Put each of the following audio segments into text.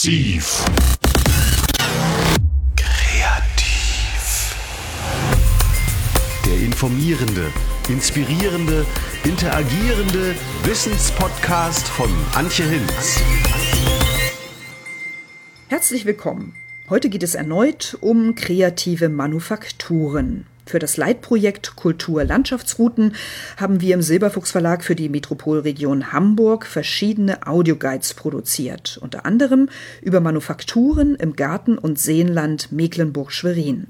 Massiv. Kreativ. Der informierende, inspirierende, interagierende Wissenspodcast von Antje Hinz. Herzlich willkommen. Heute geht es erneut um kreative Manufakturen. Für das Leitprojekt Kultur Landschaftsrouten haben wir im Silberfuchs Verlag für die Metropolregion Hamburg verschiedene Audioguides produziert, unter anderem über Manufakturen im Garten- und Seenland Mecklenburg-Schwerin.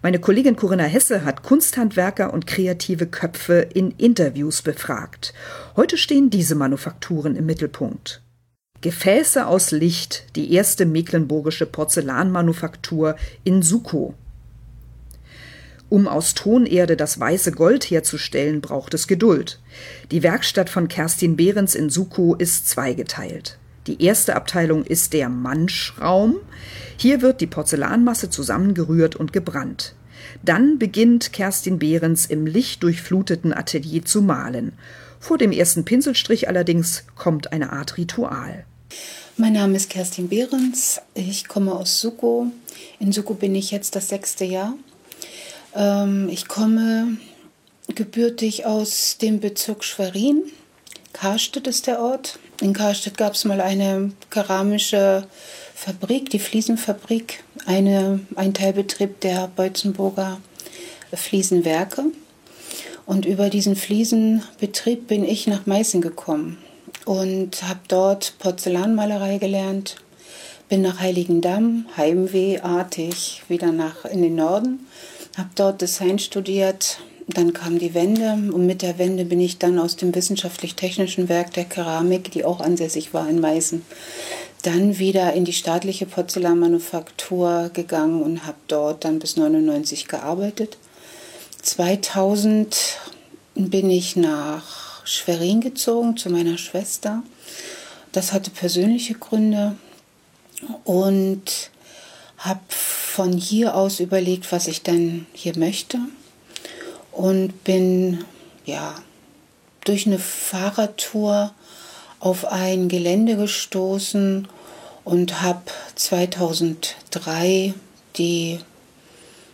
Meine Kollegin Corinna Hesse hat Kunsthandwerker und kreative Köpfe in Interviews befragt. Heute stehen diese Manufakturen im Mittelpunkt. Gefäße aus Licht, die erste mecklenburgische Porzellanmanufaktur in Sukow. Um aus Tonerde das weiße Gold herzustellen, braucht es Geduld. Die Werkstatt von Kerstin Behrens in Sukow ist zweigeteilt. Die erste Abteilung ist der Manschraum. Hier wird die Porzellanmasse zusammengerührt und gebrannt. Dann beginnt Kerstin Behrens im lichtdurchfluteten Atelier zu malen. Vor dem ersten Pinselstrich allerdings kommt eine Art Ritual. Mein Name ist Kerstin Behrens. Ich komme aus Sukow. In Sukow bin ich jetzt das sechste Jahr. Ähm, ich komme gebürtig aus dem Bezirk Schwerin. Karstedt ist der Ort. In Karstedt gab es mal eine keramische Fabrik, die Fliesenfabrik, eine, ein Teilbetrieb der Beutzenburger Fliesenwerke. Und über diesen Fliesenbetrieb bin ich nach Meißen gekommen und habe dort Porzellanmalerei gelernt. Bin nach Heiligendamm, heimwehartig, wieder nach in den Norden habe dort Design studiert. Dann kam die Wende und mit der Wende bin ich dann aus dem wissenschaftlich-technischen Werk der Keramik, die auch ansässig war in Meißen, dann wieder in die staatliche Porzellanmanufaktur gegangen und habe dort dann bis 99 gearbeitet. 2000 bin ich nach Schwerin gezogen zu meiner Schwester. Das hatte persönliche Gründe und habe von hier aus überlegt, was ich denn hier möchte und bin ja durch eine Fahrradtour auf ein Gelände gestoßen und habe 2003 die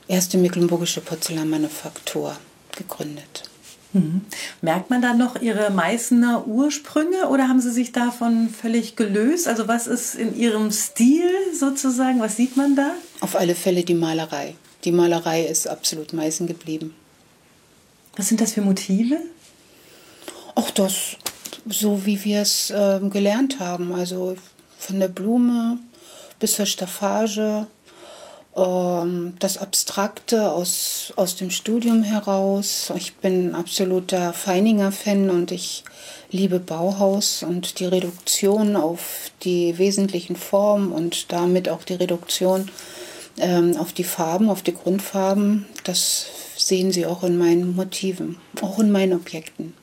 erste mecklenburgische Porzellanmanufaktur gegründet. Mhm. Merkt man da noch Ihre Meißner Ursprünge oder haben Sie sich davon völlig gelöst? Also was ist in Ihrem Stil sozusagen? Was sieht man da? Auf alle Fälle die Malerei. Die Malerei ist absolut Meißen geblieben. Was sind das für Motive? Auch das, so wie wir es äh, gelernt haben. Also von der Blume bis zur Staffage, das Abstrakte aus, aus dem Studium heraus. Ich bin absoluter Feininger-Fan und ich liebe Bauhaus und die Reduktion auf die wesentlichen Formen und damit auch die Reduktion ähm, auf die Farben, auf die Grundfarben. Das sehen Sie auch in meinen Motiven, auch in meinen Objekten.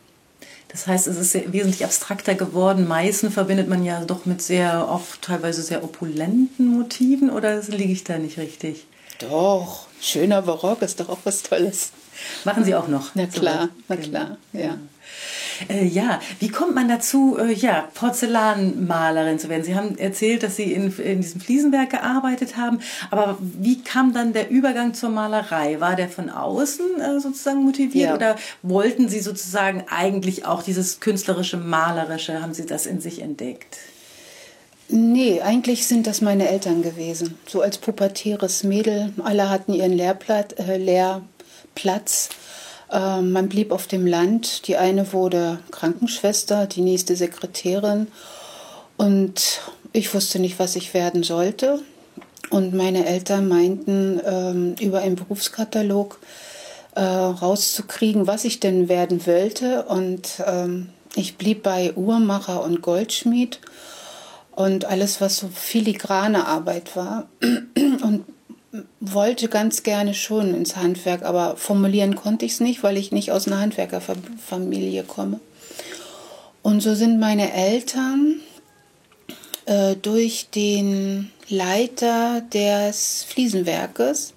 Das heißt, es ist wesentlich abstrakter geworden. Meißen verbindet man ja doch mit sehr, auch teilweise sehr opulenten Motiven oder liege ich da nicht richtig? Doch, schöner Barock ist doch auch was Tolles. Machen Sie auch noch? Na klar, so, na klar, ja. Ja. Äh, ja, wie kommt man dazu, äh, ja, Porzellanmalerin zu werden? Sie haben erzählt, dass Sie in, in diesem Fliesenwerk gearbeitet haben, aber wie kam dann der Übergang zur Malerei? War der von außen äh, sozusagen motiviert ja. oder wollten Sie sozusagen eigentlich auch dieses künstlerische, malerische, haben Sie das in sich entdeckt? Nee, eigentlich sind das meine Eltern gewesen. So als pubertäres Mädel. Alle hatten ihren Lehrplatz. Äh, Lehrplatz. Ähm, man blieb auf dem Land. Die eine wurde Krankenschwester, die nächste Sekretärin. Und ich wusste nicht, was ich werden sollte. Und meine Eltern meinten, ähm, über einen Berufskatalog äh, rauszukriegen, was ich denn werden wollte. Und ähm, ich blieb bei Uhrmacher und Goldschmied und alles, was so filigrane Arbeit war. Und wollte ganz gerne schon ins Handwerk, aber formulieren konnte ich es nicht, weil ich nicht aus einer Handwerkerfamilie komme. Und so sind meine Eltern äh, durch den Leiter des Fliesenwerkes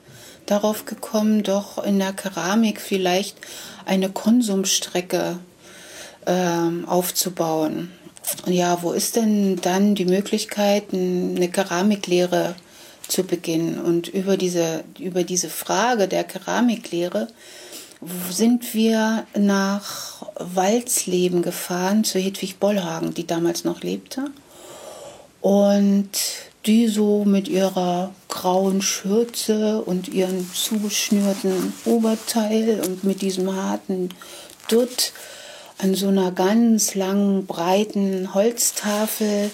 darauf gekommen, doch in der Keramik vielleicht eine Konsumstrecke äh, aufzubauen. ja, wo ist denn dann die Möglichkeit, eine Keramiklehre zu beginnen? Und über diese, über diese Frage der Keramiklehre sind wir nach Walzleben gefahren zu Hedwig Bollhagen, die damals noch lebte. Und die so mit ihrer grauen Schürze und ihren zugeschnürten Oberteil und mit diesem harten Dutt an so einer ganz langen, breiten Holztafel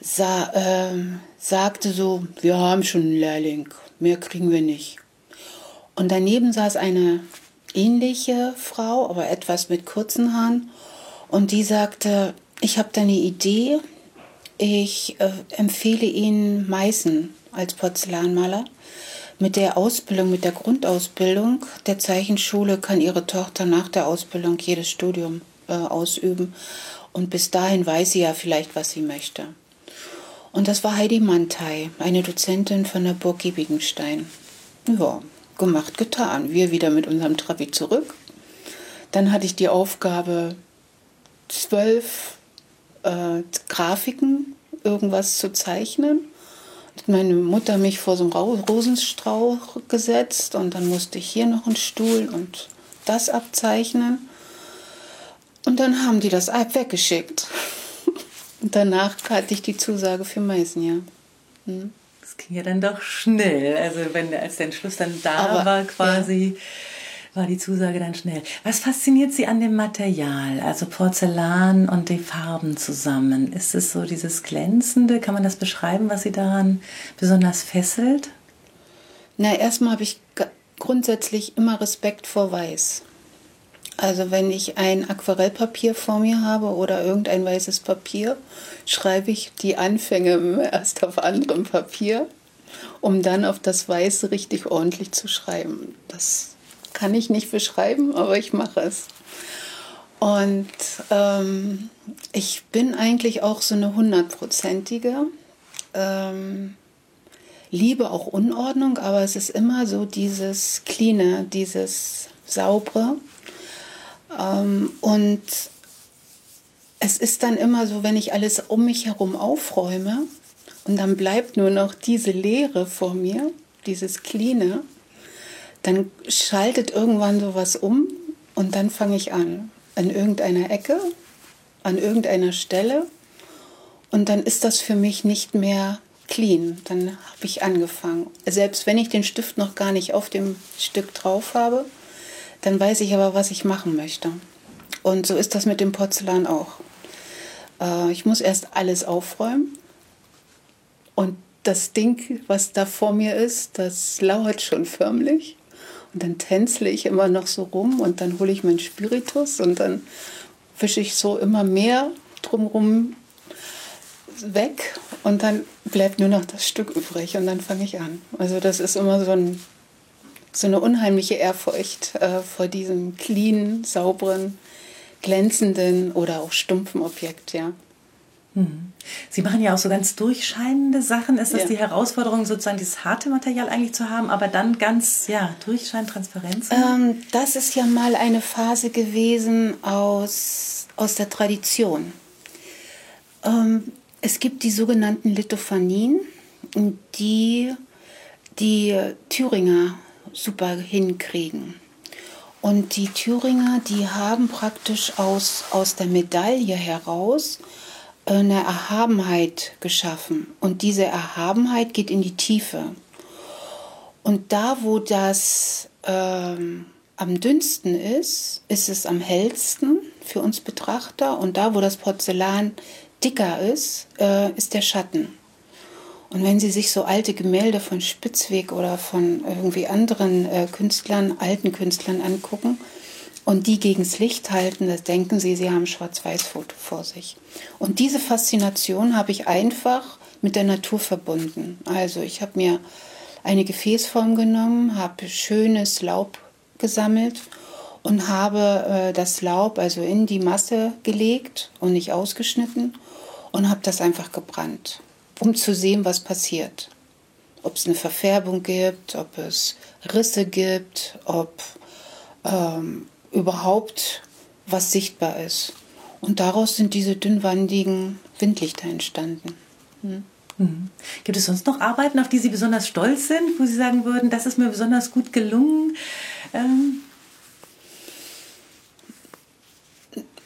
sa äh, sagte so, wir haben schon einen Lehrling, mehr kriegen wir nicht. Und daneben saß eine ähnliche Frau, aber etwas mit kurzen Haaren. Und die sagte, ich habe da eine Idee. Ich äh, empfehle Ihnen Meißen als Porzellanmaler. Mit der Ausbildung, mit der Grundausbildung der Zeichenschule kann Ihre Tochter nach der Ausbildung jedes Studium äh, ausüben. Und bis dahin weiß sie ja vielleicht, was sie möchte. Und das war Heidi Mantei, eine Dozentin von der Burg Giebigenstein. Ja, gemacht, getan. Wir wieder mit unserem Trabi zurück. Dann hatte ich die Aufgabe, zwölf äh, Grafiken, irgendwas zu zeichnen. Hat meine Mutter mich vor so einen Rosenstrauch gesetzt und dann musste ich hier noch einen Stuhl und das abzeichnen. Und dann haben die das weggeschickt. Und danach hatte ich die Zusage für Meißen, ja. Hm. Das ging ja dann doch schnell. Also wenn als der Entschluss dann da Aber, war quasi. Ja war die Zusage dann schnell. Was fasziniert Sie an dem Material, also Porzellan und die Farben zusammen? Ist es so dieses Glänzende? Kann man das beschreiben, was Sie daran besonders fesselt? Na, erstmal habe ich grundsätzlich immer Respekt vor Weiß. Also wenn ich ein Aquarellpapier vor mir habe oder irgendein weißes Papier, schreibe ich die Anfänge erst auf anderem Papier, um dann auf das Weiße richtig ordentlich zu schreiben. Das kann ich nicht beschreiben, aber ich mache es. Und ähm, ich bin eigentlich auch so eine hundertprozentige. Ähm, liebe auch Unordnung, aber es ist immer so dieses Cleane, dieses Saubere. Ähm, und es ist dann immer so, wenn ich alles um mich herum aufräume und dann bleibt nur noch diese Leere vor mir, dieses Cleane, dann schaltet irgendwann sowas um und dann fange ich an. An irgendeiner Ecke, an irgendeiner Stelle. Und dann ist das für mich nicht mehr clean. Dann habe ich angefangen. Selbst wenn ich den Stift noch gar nicht auf dem Stück drauf habe, dann weiß ich aber, was ich machen möchte. Und so ist das mit dem Porzellan auch. Äh, ich muss erst alles aufräumen. Und das Ding, was da vor mir ist, das lauert schon förmlich. Und dann tänzle ich immer noch so rum und dann hole ich meinen Spiritus und dann wische ich so immer mehr drumherum weg und dann bleibt nur noch das Stück übrig und dann fange ich an. Also das ist immer so, ein, so eine unheimliche Ehrfurcht äh, vor diesem clean, sauberen, glänzenden oder auch stumpfen Objekt, ja. Mhm. Sie machen ja auch so ganz durchscheinende Sachen. Ist das ja. die Herausforderung, sozusagen dieses harte Material eigentlich zu haben, aber dann ganz, ja, durchschein, Transparenz? Ähm, das ist ja mal eine Phase gewesen aus, aus der Tradition. Ähm, es gibt die sogenannten Lithophanien, die die Thüringer super hinkriegen. Und die Thüringer, die haben praktisch aus, aus der Medaille heraus eine Erhabenheit geschaffen. Und diese Erhabenheit geht in die Tiefe. Und da, wo das ähm, am dünnsten ist, ist es am hellsten für uns Betrachter. Und da, wo das Porzellan dicker ist, äh, ist der Schatten. Und wenn Sie sich so alte Gemälde von Spitzweg oder von irgendwie anderen äh, Künstlern, alten Künstlern angucken, und die gegens Licht halten, das denken sie, sie haben Schwarz-Weiß-Foto vor sich. Und diese Faszination habe ich einfach mit der Natur verbunden. Also ich habe mir eine Gefäßform genommen, habe schönes Laub gesammelt und habe äh, das Laub also in die Masse gelegt und nicht ausgeschnitten und habe das einfach gebrannt, um zu sehen, was passiert. Ob es eine Verfärbung gibt, ob es Risse gibt, ob ähm, überhaupt was sichtbar ist. Und daraus sind diese dünnwandigen Windlichter entstanden. Hm. Mhm. Gibt es sonst noch Arbeiten, auf die Sie besonders stolz sind, wo Sie sagen würden, das ist mir besonders gut gelungen? Ähm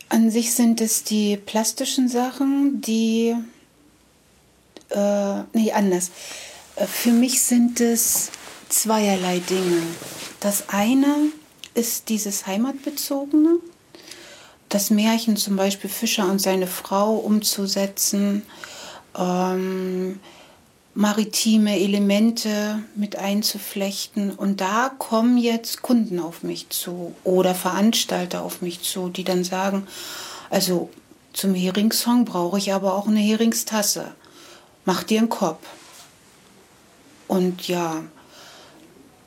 An sich sind es die plastischen Sachen, die. Äh, nee, anders. Äh, für mich sind es zweierlei Dinge. Das eine ist dieses Heimatbezogene, das Märchen zum Beispiel Fischer und seine Frau umzusetzen, ähm, maritime Elemente mit einzuflechten. Und da kommen jetzt Kunden auf mich zu oder Veranstalter auf mich zu, die dann sagen, also zum Heringssong brauche ich aber auch eine Heringstasse. Mach dir einen Kopf. Und ja,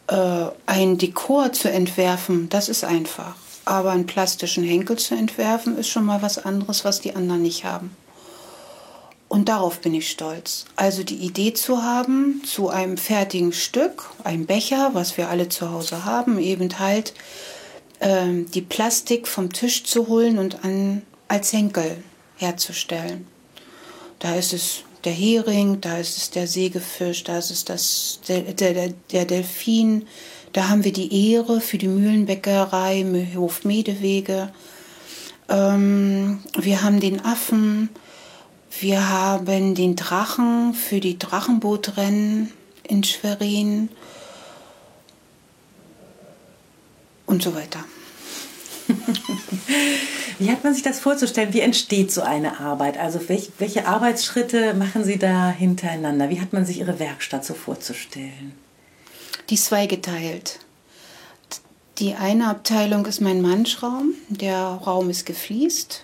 äh, ein Dekor zu entwerfen, das ist einfach. Aber einen plastischen Henkel zu entwerfen, ist schon mal was anderes, was die anderen nicht haben. Und darauf bin ich stolz. Also die Idee zu haben, zu einem fertigen Stück, ein Becher, was wir alle zu Hause haben, eben halt äh, die Plastik vom Tisch zu holen und an, als Henkel herzustellen. Da ist es der Hering, da ist es der Sägefisch, da ist es das, der, der, der Delfin. Da haben wir die Ehre für die Mühlenbäckerei, Hof Medewege. Ähm, wir haben den Affen, wir haben den Drachen für die Drachenbootrennen in Schwerin und so weiter. Wie hat man sich das vorzustellen? Wie entsteht so eine Arbeit? Also welche, welche Arbeitsschritte machen Sie da hintereinander? Wie hat man sich Ihre Werkstatt so vorzustellen? Die ist zweigeteilt. Die eine Abteilung ist mein Manschraum. Der Raum ist gefliest.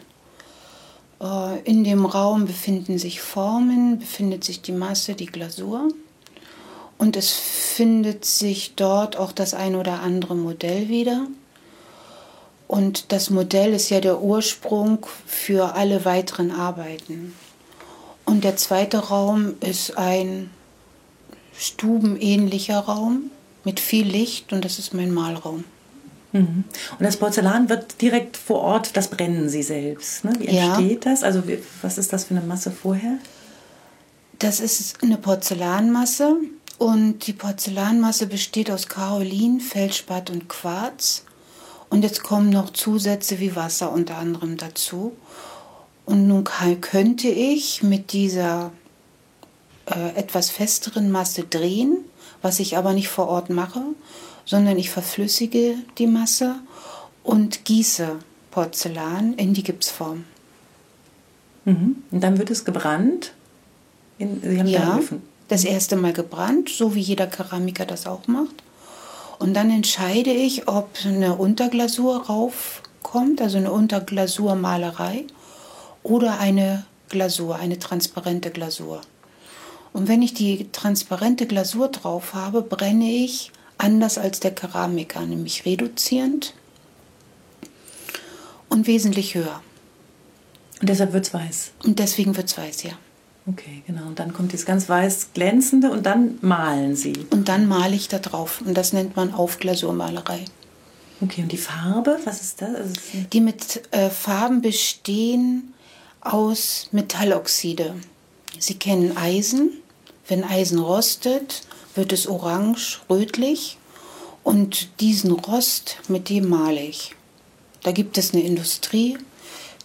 Äh, in dem Raum befinden sich Formen, befindet sich die Masse, die Glasur. Und es findet sich dort auch das ein oder andere Modell wieder. Und das Modell ist ja der Ursprung für alle weiteren Arbeiten. Und der zweite Raum ist ein stubenähnlicher Raum mit viel Licht und das ist mein Malraum. Mhm. Und das Porzellan wird direkt vor Ort, das brennen Sie selbst. Ne? Wie entsteht ja. das? Also was ist das für eine Masse vorher? Das ist eine Porzellanmasse und die Porzellanmasse besteht aus Kaolin, Feldspat und Quarz. Und jetzt kommen noch Zusätze wie Wasser unter anderem dazu. Und nun könnte ich mit dieser äh, etwas festeren Masse drehen, was ich aber nicht vor Ort mache, sondern ich verflüssige die Masse und gieße Porzellan in die Gipsform. Mhm. Und dann wird es gebrannt? In, Sie haben ja, das erste Mal gebrannt, so wie jeder Keramiker das auch macht. Und dann entscheide ich, ob eine Unterglasur raufkommt, also eine Unterglasurmalerei, oder eine Glasur, eine transparente Glasur. Und wenn ich die transparente Glasur drauf habe, brenne ich anders als der Keramiker, nämlich reduzierend und wesentlich höher. Und deshalb wird es weiß. Und deswegen wird es weiß, ja. Okay, genau. Und dann kommt dieses ganz weiß glänzende und dann malen Sie. Und dann male ich da drauf. Und das nennt man Aufglasurmalerei. Okay, und die Farbe, was ist das? Also die mit äh, Farben bestehen aus Metalloxide. Sie kennen Eisen. Wenn Eisen rostet, wird es orange, rötlich und diesen Rost, mit dem male ich. Da gibt es eine Industrie,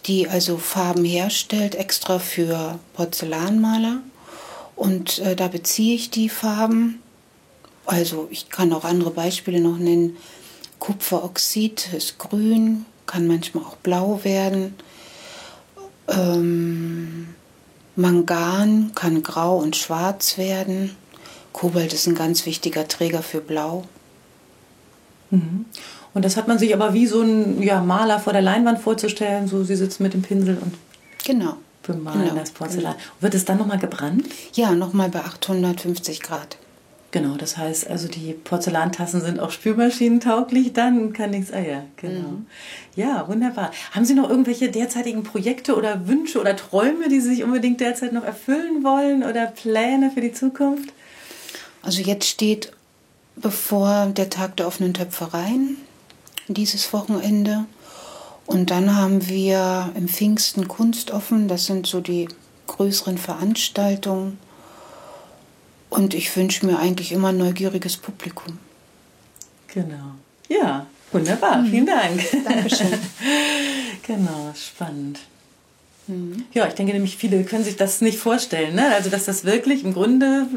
die also Farben herstellt, extra für Porzellanmaler. Und äh, da beziehe ich die Farben. Also ich kann auch andere Beispiele noch nennen. Kupferoxid ist grün, kann manchmal auch blau werden. Ähm, Mangan kann grau und schwarz werden. Kobalt ist ein ganz wichtiger Träger für Blau. Mhm. Und das hat man sich aber wie so ein ja, Maler vor der Leinwand vorzustellen, so sie sitzen mit dem Pinsel und genau. bemalen genau. das Porzellan. Genau. Wird es dann nochmal gebrannt? Ja, nochmal bei 850 Grad. Genau, das heißt also, die Porzellantassen sind auch spülmaschinentauglich, dann kann nichts. Ah ja, genau. Mhm. Ja, wunderbar. Haben Sie noch irgendwelche derzeitigen Projekte oder Wünsche oder Träume, die Sie sich unbedingt derzeit noch erfüllen wollen oder Pläne für die Zukunft? Also jetzt steht bevor der Tag der offenen Töpfereien dieses Wochenende. Und dann haben wir im Pfingsten Kunstoffen, das sind so die größeren Veranstaltungen. Und ich wünsche mir eigentlich immer ein neugieriges Publikum. Genau. Ja, wunderbar. Mhm. Vielen Dank. Dankeschön. genau, spannend. Mhm. Ja, ich denke nämlich, viele können sich das nicht vorstellen. Ne? Also, dass das wirklich im Grunde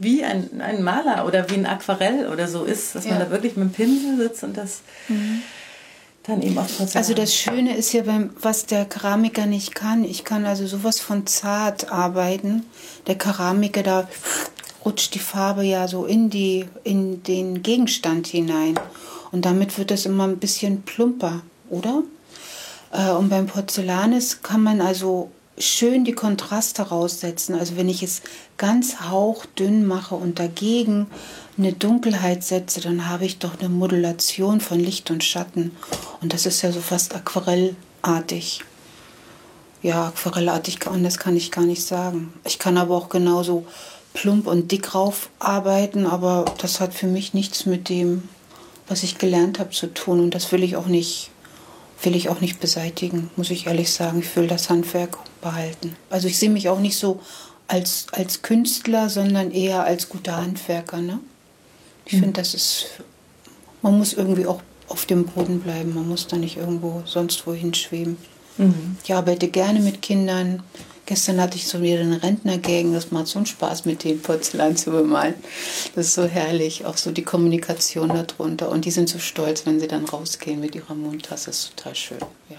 wie ein, ein Maler oder wie ein Aquarell oder so ist, dass ja. man da wirklich mit dem Pinsel sitzt und das mhm. dann eben auch Porzellan. Also, das Schöne ist ja, beim, was der Keramiker nicht kann. Ich kann also sowas von zart arbeiten. Der Keramiker, da rutscht die Farbe ja so in, die, in den Gegenstand hinein. Und damit wird es immer ein bisschen plumper, oder? Äh, und beim Porzellanes kann man also schön die Kontraste raussetzen. Also wenn ich es ganz hauchdünn mache und dagegen eine Dunkelheit setze, dann habe ich doch eine Modulation von Licht und Schatten. Und das ist ja so fast aquarellartig. Ja, aquarellartig, das kann ich gar nicht sagen. Ich kann aber auch genauso plump und dick raufarbeiten, aber das hat für mich nichts mit dem, was ich gelernt habe, zu tun. Und das will ich auch nicht will ich auch nicht beseitigen, muss ich ehrlich sagen. Ich will das Handwerk behalten. Also ich sehe mich auch nicht so als, als Künstler, sondern eher als guter Handwerker. Ne? Ich mhm. finde, das ist, man muss irgendwie auch auf dem Boden bleiben. Man muss da nicht irgendwo sonst wohin schweben. Mhm. Ich arbeite gerne mit Kindern. Gestern hatte ich so wieder einen Rentnergängen. Das macht so einen Spaß, mit dem Porzellan zu bemalen. Das ist so herrlich. Auch so die Kommunikation darunter. Und die sind so stolz, wenn sie dann rausgehen mit ihrer Mundtasse. Das ist total schön. Ja.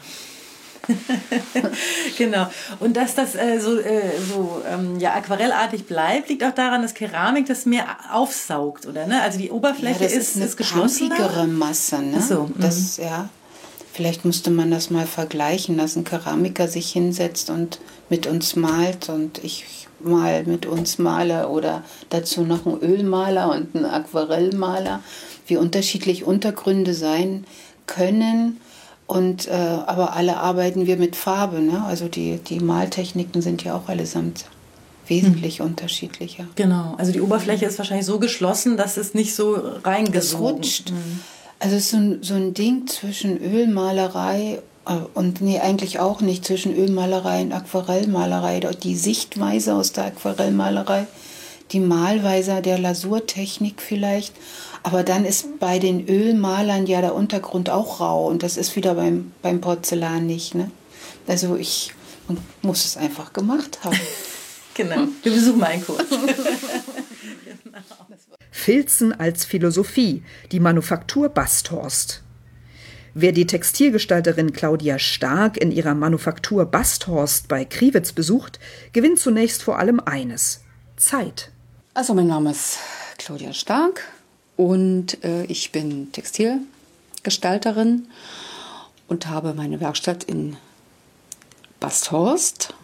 genau. Und dass das äh, so, äh, so ähm, ja, aquarellartig bleibt, liegt auch daran, dass Keramik das mehr aufsaugt, oder? Ne? Also die Oberfläche ja, das ist, ist, eine ist geschlossen. Masse, ne? So, das, mhm. ja. Vielleicht müsste man das mal vergleichen, dass ein Keramiker sich hinsetzt und mit uns malt und ich mal mit uns male oder dazu noch ein Ölmaler und ein Aquarellmaler, wie unterschiedlich Untergründe sein können. Und äh, aber alle arbeiten wir mit Farbe, ne? Also die, die Maltechniken sind ja auch allesamt wesentlich hm. unterschiedlicher. Genau, also die Oberfläche ist wahrscheinlich so geschlossen, dass es nicht so reingesogen. Es rutscht. Hm. Also es ist so ein, so ein Ding zwischen Ölmalerei und nee, eigentlich auch nicht zwischen Ölmalerei und Aquarellmalerei. Die Sichtweise aus der Aquarellmalerei, die Malweise der Lasurtechnik vielleicht. Aber dann ist bei den Ölmalern ja der Untergrund auch rau und das ist wieder beim, beim Porzellan nicht. Ne? Also ich muss es einfach gemacht haben. genau, wir besuchen mal einen Kurs. Filzen als Philosophie, die Manufaktur Basthorst. Wer die Textilgestalterin Claudia Stark in ihrer Manufaktur Basthorst bei Kriwitz besucht, gewinnt zunächst vor allem eines: Zeit. Also, mein Name ist Claudia Stark und äh, ich bin Textilgestalterin und habe meine Werkstatt in Basthorst.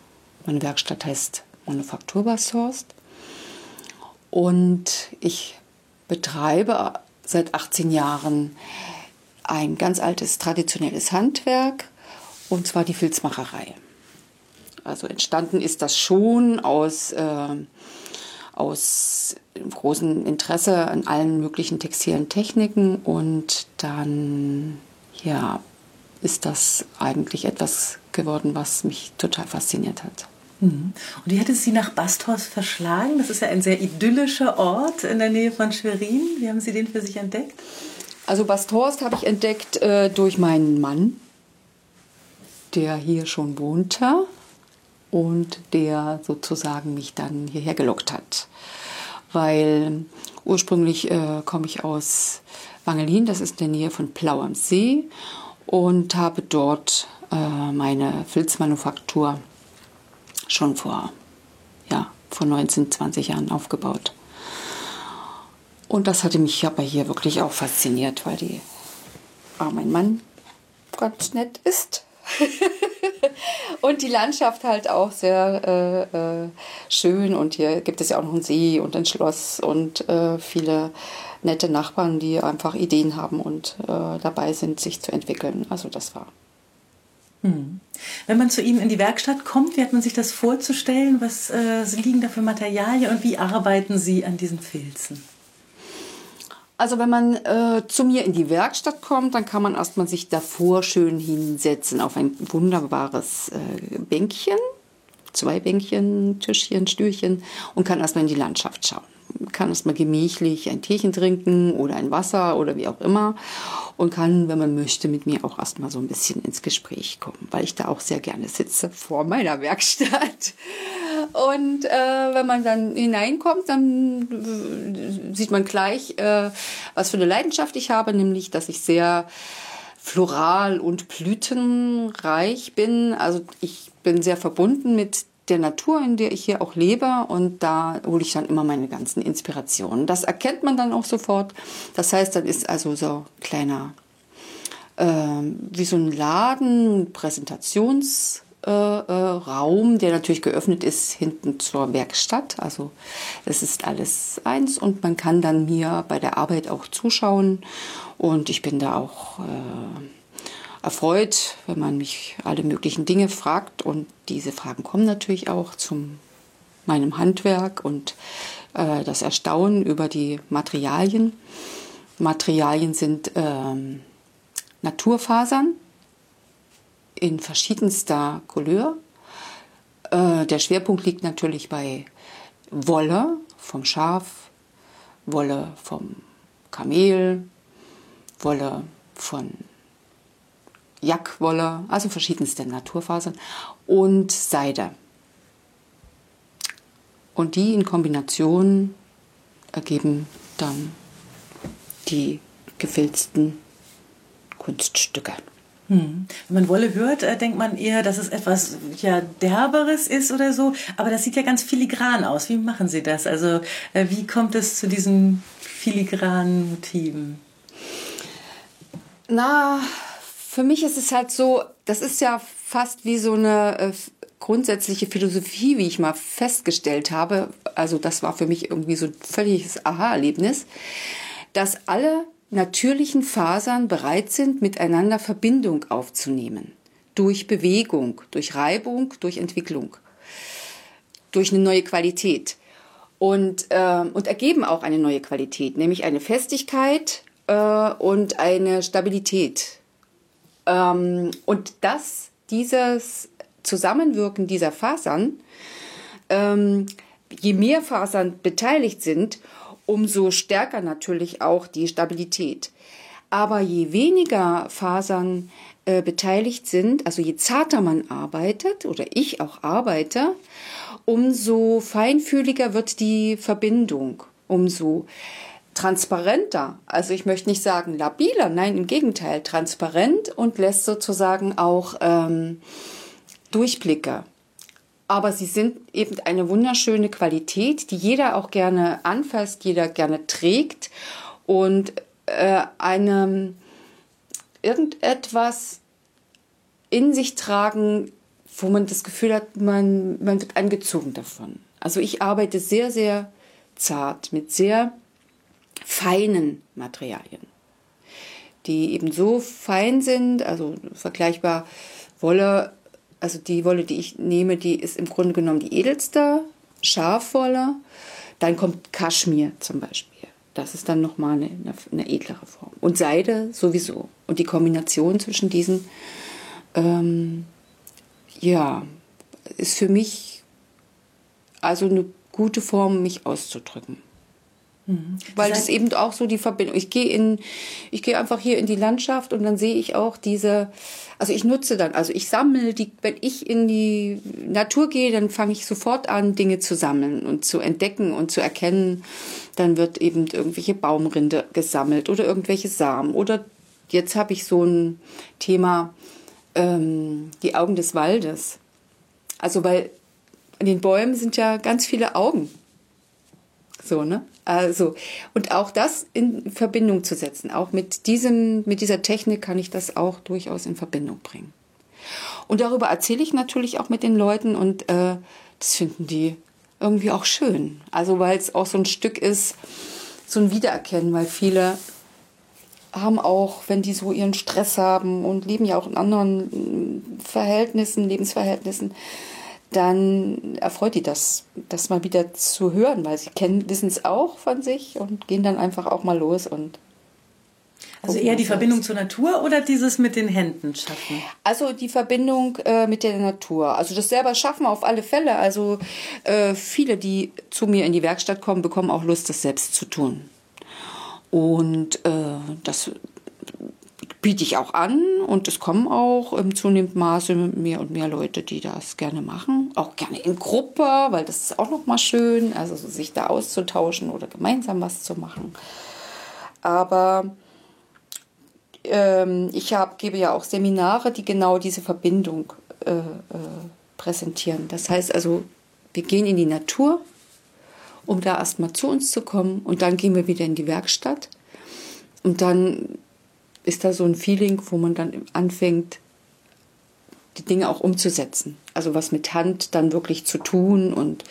Meine Werkstatt heißt Manufaktur Basthorst. Und ich betreibe seit 18 Jahren ein ganz altes traditionelles Handwerk und zwar die Filzmacherei. Also entstanden ist das schon aus, äh, aus großem Interesse an allen möglichen textilen Techniken und dann ja, ist das eigentlich etwas geworden, was mich total fasziniert hat. Mhm. Und wie hat es Sie nach Basthorst verschlagen? Das ist ja ein sehr idyllischer Ort in der Nähe von Schwerin. Wie haben Sie den für sich entdeckt? Also Basthorst habe ich entdeckt äh, durch meinen Mann, der hier schon wohnte und der sozusagen mich dann hierher gelockt hat. Weil ursprünglich äh, komme ich aus Wangelin, das ist in der Nähe von Plau am See und habe dort äh, meine Filzmanufaktur schon vor, ja, vor 19, 20 Jahren aufgebaut. Und das hatte mich aber hier wirklich auch fasziniert, weil die, ah, mein Mann ganz nett ist. und die Landschaft halt auch sehr äh, äh, schön. Und hier gibt es ja auch noch einen See und ein Schloss und äh, viele nette Nachbarn, die einfach Ideen haben und äh, dabei sind, sich zu entwickeln. Also das war hm. Wenn man zu Ihnen in die Werkstatt kommt, wie hat man sich das vorzustellen? Was äh, liegen da für Materialien und wie arbeiten Sie an diesen Filzen? Also wenn man äh, zu mir in die Werkstatt kommt, dann kann man erstmal sich davor schön hinsetzen auf ein wunderbares äh, Bänkchen, zwei Bänkchen, Tischchen, Stühlchen und kann erstmal in die Landschaft schauen. Kann erstmal gemächlich ein Teechen trinken oder ein Wasser oder wie auch immer und kann, wenn man möchte, mit mir auch erstmal so ein bisschen ins Gespräch kommen, weil ich da auch sehr gerne sitze vor meiner Werkstatt. Und äh, wenn man dann hineinkommt, dann sieht man gleich, äh, was für eine Leidenschaft ich habe, nämlich, dass ich sehr floral und blütenreich bin. Also ich bin sehr verbunden mit der Natur, in der ich hier auch lebe und da hole ich dann immer meine ganzen Inspirationen. Das erkennt man dann auch sofort. Das heißt, dann ist also so kleiner, äh, wie so ein Laden, Präsentations äh, äh, Raum, der natürlich geöffnet ist hinten zur Werkstatt. Also es ist alles eins und man kann dann mir bei der Arbeit auch zuschauen und ich bin da auch äh, erfreut, wenn man mich alle möglichen Dinge fragt und diese Fragen kommen natürlich auch zum meinem Handwerk und äh, das Erstaunen über die Materialien. Materialien sind ähm, Naturfasern, in verschiedenster Couleur. Äh, der Schwerpunkt liegt natürlich bei Wolle vom Schaf, Wolle vom Kamel, Wolle von Jackwolle, also verschiedenste Naturfasern und Seide. Und die in Kombination ergeben dann die gefilzten Kunststücke. Hm. Wenn man Wolle hört, äh, denkt man eher, dass es etwas ja, Derberes ist oder so. Aber das sieht ja ganz filigran aus. Wie machen Sie das? Also äh, wie kommt es zu diesen filigranen Motiven? Na, für mich ist es halt so, das ist ja fast wie so eine äh, grundsätzliche Philosophie, wie ich mal festgestellt habe. Also das war für mich irgendwie so ein völliges Aha-Erlebnis, dass alle natürlichen Fasern bereit sind, miteinander Verbindung aufzunehmen. Durch Bewegung, durch Reibung, durch Entwicklung, durch eine neue Qualität. Und, äh, und ergeben auch eine neue Qualität, nämlich eine Festigkeit äh, und eine Stabilität. Ähm, und das, dieses Zusammenwirken dieser Fasern, ähm, je mehr Fasern beteiligt sind, umso stärker natürlich auch die Stabilität. Aber je weniger Fasern äh, beteiligt sind, also je zarter man arbeitet oder ich auch arbeite, umso feinfühliger wird die Verbindung, umso transparenter. Also ich möchte nicht sagen labiler, nein, im Gegenteil, transparent und lässt sozusagen auch ähm, Durchblicke aber sie sind eben eine wunderschöne Qualität, die jeder auch gerne anfasst, jeder gerne trägt und äh, einem irgendetwas in sich tragen, wo man das Gefühl hat, man, man wird angezogen davon. Also ich arbeite sehr, sehr zart mit sehr feinen Materialien, die eben so fein sind, also vergleichbar Wolle also die Wolle, die ich nehme, die ist im Grunde genommen die edelste, Schafwolle. Dann kommt Kaschmir zum Beispiel. Das ist dann nochmal eine, eine, edlere Form. Und Seide sowieso. Und die Kombination zwischen diesen, ähm, ja, ist für mich also eine gute Form, mich auszudrücken. Mhm. Weil das, heißt, es eben auch so die Verbindung. Ich gehe in, ich gehe einfach hier in die Landschaft und dann sehe ich auch diese, also ich nutze dann, also ich sammle die, wenn ich in die Natur gehe, dann fange ich sofort an, Dinge zu sammeln und zu entdecken und zu erkennen. Dann wird eben irgendwelche Baumrinde gesammelt oder irgendwelche Samen. Oder jetzt habe ich so ein Thema, ähm, die Augen des Waldes. Also weil an den Bäumen sind ja ganz viele Augen. So, ne? Also, und auch das in Verbindung zu setzen, auch mit diesem, mit dieser Technik kann ich das auch durchaus in Verbindung bringen. Und darüber erzähle ich natürlich auch mit den Leuten und äh, das finden die irgendwie auch schön. Also, weil es auch so ein Stück ist, so ein Wiedererkennen, weil viele haben auch, wenn die so ihren Stress haben und leben ja auch in anderen Verhältnissen, Lebensverhältnissen, dann erfreut die das, das mal wieder zu hören, weil sie kennen, wissen es auch von sich und gehen dann einfach auch mal los und also eher die Verbindung zur Natur oder dieses mit den Händen schaffen? Also die Verbindung äh, mit der Natur. Also das selber schaffen auf alle Fälle. Also äh, viele, die zu mir in die Werkstatt kommen, bekommen auch Lust, das selbst zu tun. Und äh, das biete ich auch an und es kommen auch im zunehmenden Maße mehr und mehr Leute, die das gerne machen. Auch gerne in Gruppe, weil das ist auch noch mal schön, also sich da auszutauschen oder gemeinsam was zu machen. Aber ähm, ich hab, gebe ja auch Seminare, die genau diese Verbindung äh, äh, präsentieren. Das heißt also, wir gehen in die Natur, um da erstmal zu uns zu kommen und dann gehen wir wieder in die Werkstatt und dann ist da so ein Feeling, wo man dann anfängt, die Dinge auch umzusetzen. Also was mit Hand dann wirklich zu tun und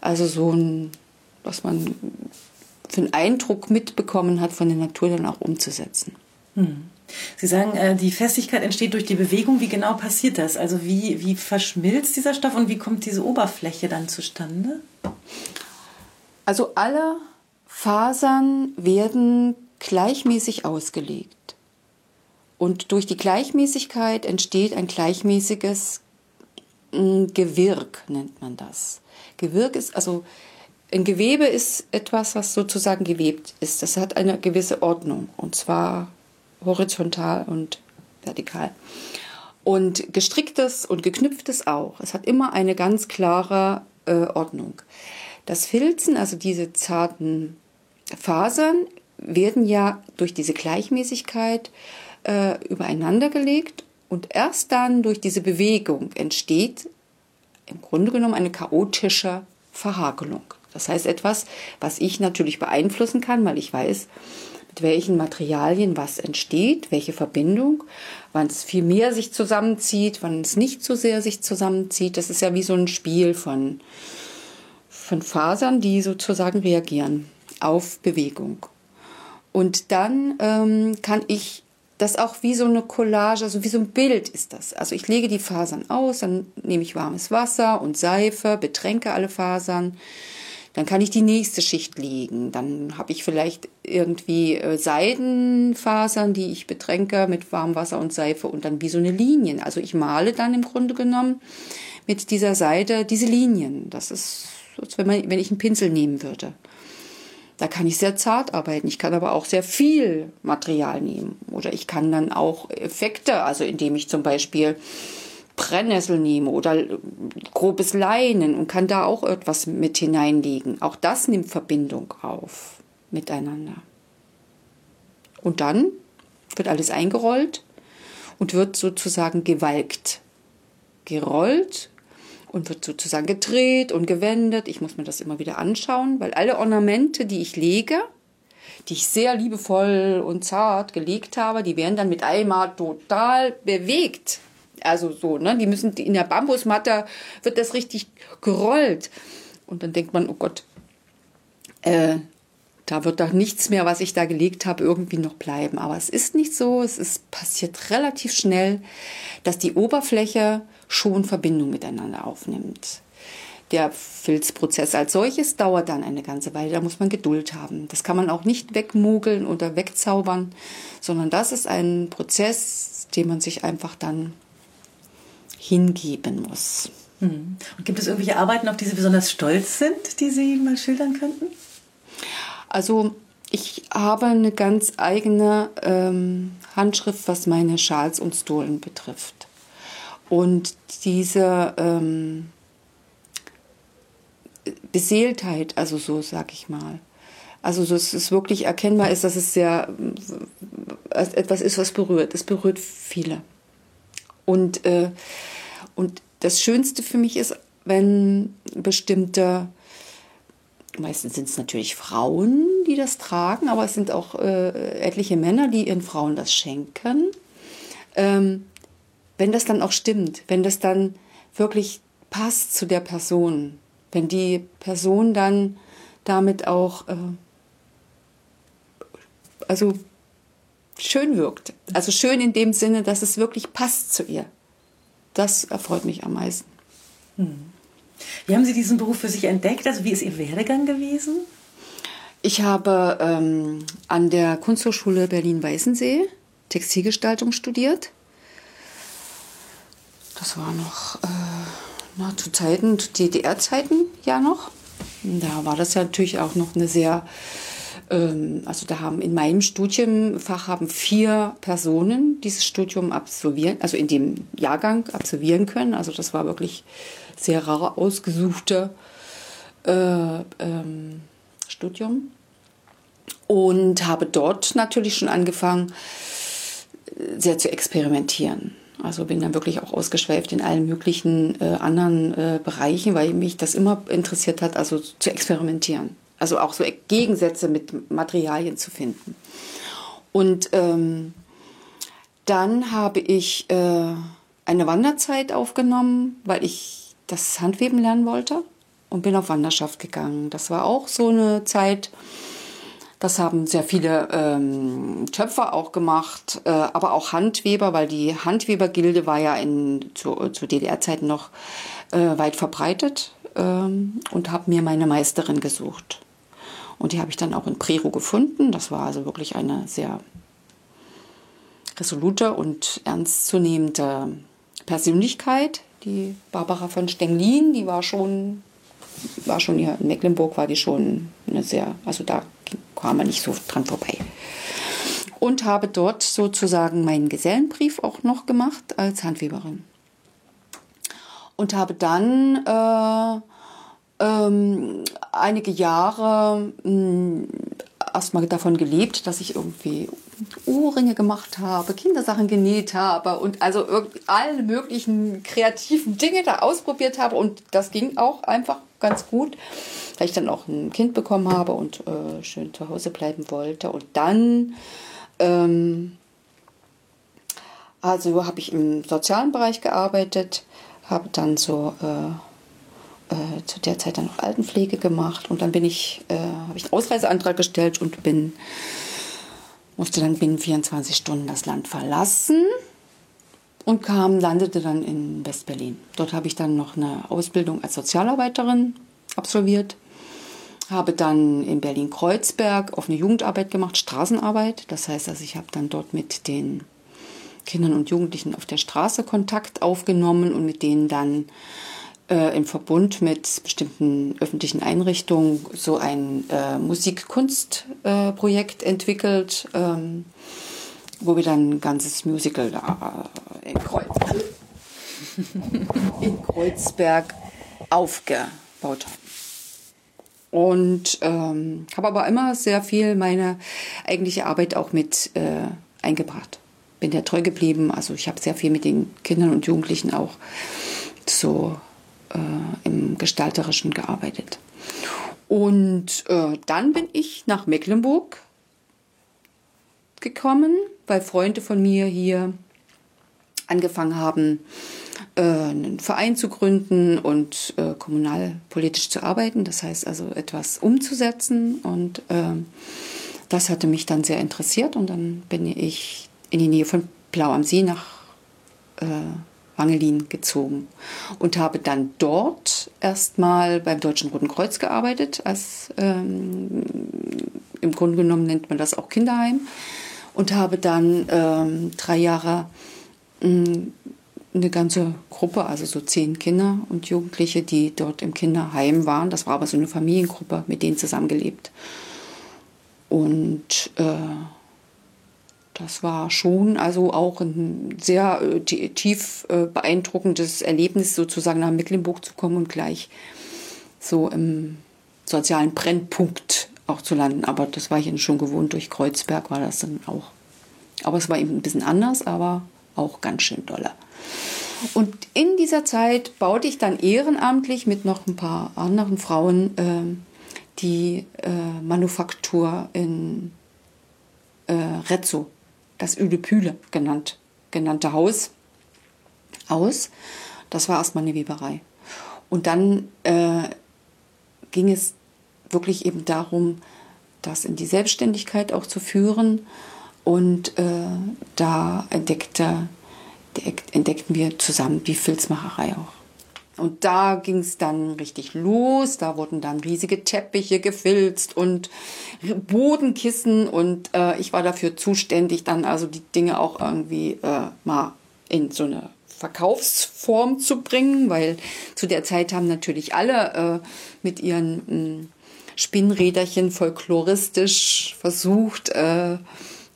also so ein, was man für einen Eindruck mitbekommen hat von der Natur dann auch umzusetzen. Hm. Sie sagen, äh, die Festigkeit entsteht durch die Bewegung. Wie genau passiert das? Also wie, wie verschmilzt dieser Stoff und wie kommt diese Oberfläche dann zustande? Also alle Fasern werden gleichmäßig ausgelegt. Und durch die Gleichmäßigkeit entsteht ein gleichmäßiges hm, Gewirk, nennt man das. Gewirk ist also ein Gewebe ist etwas, was sozusagen gewebt ist. Das hat eine gewisse Ordnung und zwar horizontal und vertikal. Und gestricktes und geknüpftes auch. Es hat immer eine ganz klare äh, Ordnung. Das Filzen, also diese zarten Fasern, werden ja durch diese Gleichmäßigkeit äh, übereinander gelegt und erst dann durch diese Bewegung entsteht im Grunde genommen eine chaotische Verhakelung. Das heißt etwas, was ich natürlich beeinflussen kann, weil ich weiß, mit welchen Materialien was entsteht, welche Verbindung, wann es viel mehr sich zusammenzieht, wann es nicht so sehr sich zusammenzieht. Das ist ja wie so ein Spiel von, von Fasern, die sozusagen reagieren auf Bewegung. Und dann ähm, kann ich das auch wie so eine Collage, also wie so ein Bild ist das. Also ich lege die Fasern aus, dann nehme ich warmes Wasser und Seife, betränke alle Fasern dann kann ich die nächste Schicht legen. Dann habe ich vielleicht irgendwie äh, Seidenfasern, die ich betränke mit Warmwasser und Seife und dann wie so eine Linien. Also ich male dann im Grunde genommen mit dieser Seite diese Linien. Das ist, als wenn, man, wenn ich einen Pinsel nehmen würde. Da kann ich sehr zart arbeiten. Ich kann aber auch sehr viel Material nehmen. Oder ich kann dann auch Effekte, also indem ich zum Beispiel Brennnessel nehme oder grobes Leinen und kann da auch etwas mit hineinlegen. Auch das nimmt Verbindung auf miteinander. Und dann wird alles eingerollt und wird sozusagen gewalkt. Gerollt und wird sozusagen gedreht und gewendet. Ich muss mir das immer wieder anschauen, weil alle Ornamente, die ich lege, die ich sehr liebevoll und zart gelegt habe, die werden dann mit einmal total bewegt. Also so, ne? Die müssen in der Bambusmatte wird das richtig gerollt. Und dann denkt man, oh Gott, äh, da wird doch nichts mehr, was ich da gelegt habe, irgendwie noch bleiben. Aber es ist nicht so. Es ist passiert relativ schnell, dass die Oberfläche schon Verbindung miteinander aufnimmt. Der Filzprozess als solches dauert dann eine ganze Weile. Da muss man Geduld haben. Das kann man auch nicht wegmogeln oder wegzaubern, sondern das ist ein Prozess, den man sich einfach dann hingeben muss. Mhm. Und gibt es irgendwelche Arbeiten, auf die Sie besonders stolz sind, die Sie mal schildern könnten? Also ich habe eine ganz eigene ähm, Handschrift, was meine Schals und Stolen betrifft. Und diese ähm, Beseeltheit, also so sag ich mal, also dass es wirklich erkennbar ist, dass es sehr äh, etwas ist, was berührt. Es berührt viele. Und äh, und das Schönste für mich ist, wenn bestimmte, meistens sind es natürlich Frauen, die das tragen, aber es sind auch äh, etliche Männer, die ihren Frauen das schenken. Ähm, wenn das dann auch stimmt, wenn das dann wirklich passt zu der Person, wenn die Person dann damit auch äh, also schön wirkt. Also schön in dem Sinne, dass es wirklich passt zu ihr das erfreut mich am meisten. Wie haben Sie diesen Beruf für sich entdeckt? Also wie ist Ihr Werdegang gewesen? Ich habe ähm, an der Kunsthochschule Berlin-Weißensee Textilgestaltung studiert. Das war noch äh, na, zu Zeiten, DDR-Zeiten ja noch. Da war das ja natürlich auch noch eine sehr, ähm, also da haben in meinem Studienfach haben vier Personen dieses Studium absolvieren, also in dem Jahrgang absolvieren können. Also das war wirklich sehr rar ausgesuchte äh, ähm, Studium und habe dort natürlich schon angefangen, sehr zu experimentieren. Also bin dann wirklich auch ausgeschweift in allen möglichen äh, anderen äh, Bereichen, weil mich das immer interessiert hat, also zu experimentieren. Also auch so Gegensätze mit Materialien zu finden. Und ähm, dann habe ich äh, eine Wanderzeit aufgenommen, weil ich das Handweben lernen wollte und bin auf Wanderschaft gegangen. Das war auch so eine Zeit, das haben sehr viele ähm, Töpfer auch gemacht, äh, aber auch Handweber, weil die Handwebergilde war ja in, zu, zu DDR-Zeiten noch äh, weit verbreitet ähm, und habe mir meine Meisterin gesucht. Und die habe ich dann auch in Prero gefunden. Das war also wirklich eine sehr resolute und ernstzunehmende Persönlichkeit. Die Barbara von Stenglin, die war schon, war schon hier in Mecklenburg, war die schon eine sehr, also da kam man nicht so dran vorbei. Und habe dort sozusagen meinen Gesellenbrief auch noch gemacht als Handweberin. Und habe dann äh, ähm, einige Jahre hm, erstmal davon gelebt, dass ich irgendwie Ohrringe gemacht habe, Kindersachen genäht habe und also alle möglichen kreativen Dinge da ausprobiert habe. Und das ging auch einfach ganz gut, weil ich dann auch ein Kind bekommen habe und äh, schön zu Hause bleiben wollte. Und dann, ähm, also habe ich im sozialen Bereich gearbeitet, habe dann so äh, äh, zu der Zeit dann noch Altenpflege gemacht und dann bin ich, äh, habe ich einen Ausreiseantrag gestellt und bin musste dann binnen 24 Stunden das Land verlassen und kam, landete dann in Westberlin. Dort habe ich dann noch eine Ausbildung als Sozialarbeiterin absolviert, habe dann in Berlin-Kreuzberg offene Jugendarbeit gemacht, Straßenarbeit. Das heißt, also ich habe dann dort mit den Kindern und Jugendlichen auf der Straße Kontakt aufgenommen und mit denen dann äh, im Verbund mit bestimmten öffentlichen Einrichtungen so ein äh, Musik-Kunst-Projekt äh, entwickelt. Ähm, wo wir dann ein ganzes Musical da in, Kreuz, in Kreuzberg aufgebaut haben. Und ähm, habe aber immer sehr viel meine eigentliche Arbeit auch mit äh, eingebracht. Bin der treu geblieben. Also ich habe sehr viel mit den Kindern und Jugendlichen auch so äh, im Gestalterischen gearbeitet. Und äh, dann bin ich nach Mecklenburg gekommen, weil Freunde von mir hier angefangen haben, äh, einen Verein zu gründen und äh, kommunalpolitisch zu arbeiten. Das heißt also etwas umzusetzen. Und äh, das hatte mich dann sehr interessiert. Und dann bin ich in die Nähe von Blau am See nach äh, Wangelin gezogen und habe dann dort erstmal beim Deutschen Roten Kreuz gearbeitet. Als, ähm, Im Grunde genommen nennt man das auch Kinderheim und habe dann ähm, drei Jahre mh, mm, eine ganze Gruppe, also so zehn Kinder und Jugendliche, die dort im Kinderheim waren. Das war aber so eine Familiengruppe, mit denen zusammengelebt. Und äh, das war schon also auch ein sehr äh, tief äh, beeindruckendes Erlebnis, sozusagen nach Mecklenburg zu kommen und gleich so im sozialen Brennpunkt auch zu landen. Aber das war ich schon gewohnt. Durch Kreuzberg war das dann auch. Aber es war eben ein bisschen anders, aber auch ganz schön dolle. Und in dieser Zeit baute ich dann ehrenamtlich mit noch ein paar anderen Frauen äh, die Manufaktur in äh, Rezzo, das Ülepüle genannt, genannte Haus, aus. Das war erstmal eine Weberei. Und dann äh, ging es wirklich eben darum, das in die Selbstständigkeit auch zu führen. Und äh, da entdeckte, entdeckten wir zusammen die Filzmacherei auch. Und da ging es dann richtig los. Da wurden dann riesige Teppiche gefilzt und Bodenkissen. Und äh, ich war dafür zuständig, dann also die Dinge auch irgendwie äh, mal in so eine Verkaufsform zu bringen, weil zu der Zeit haben natürlich alle äh, mit ihren mh, hm, Spinnräderchen folkloristisch versucht, äh,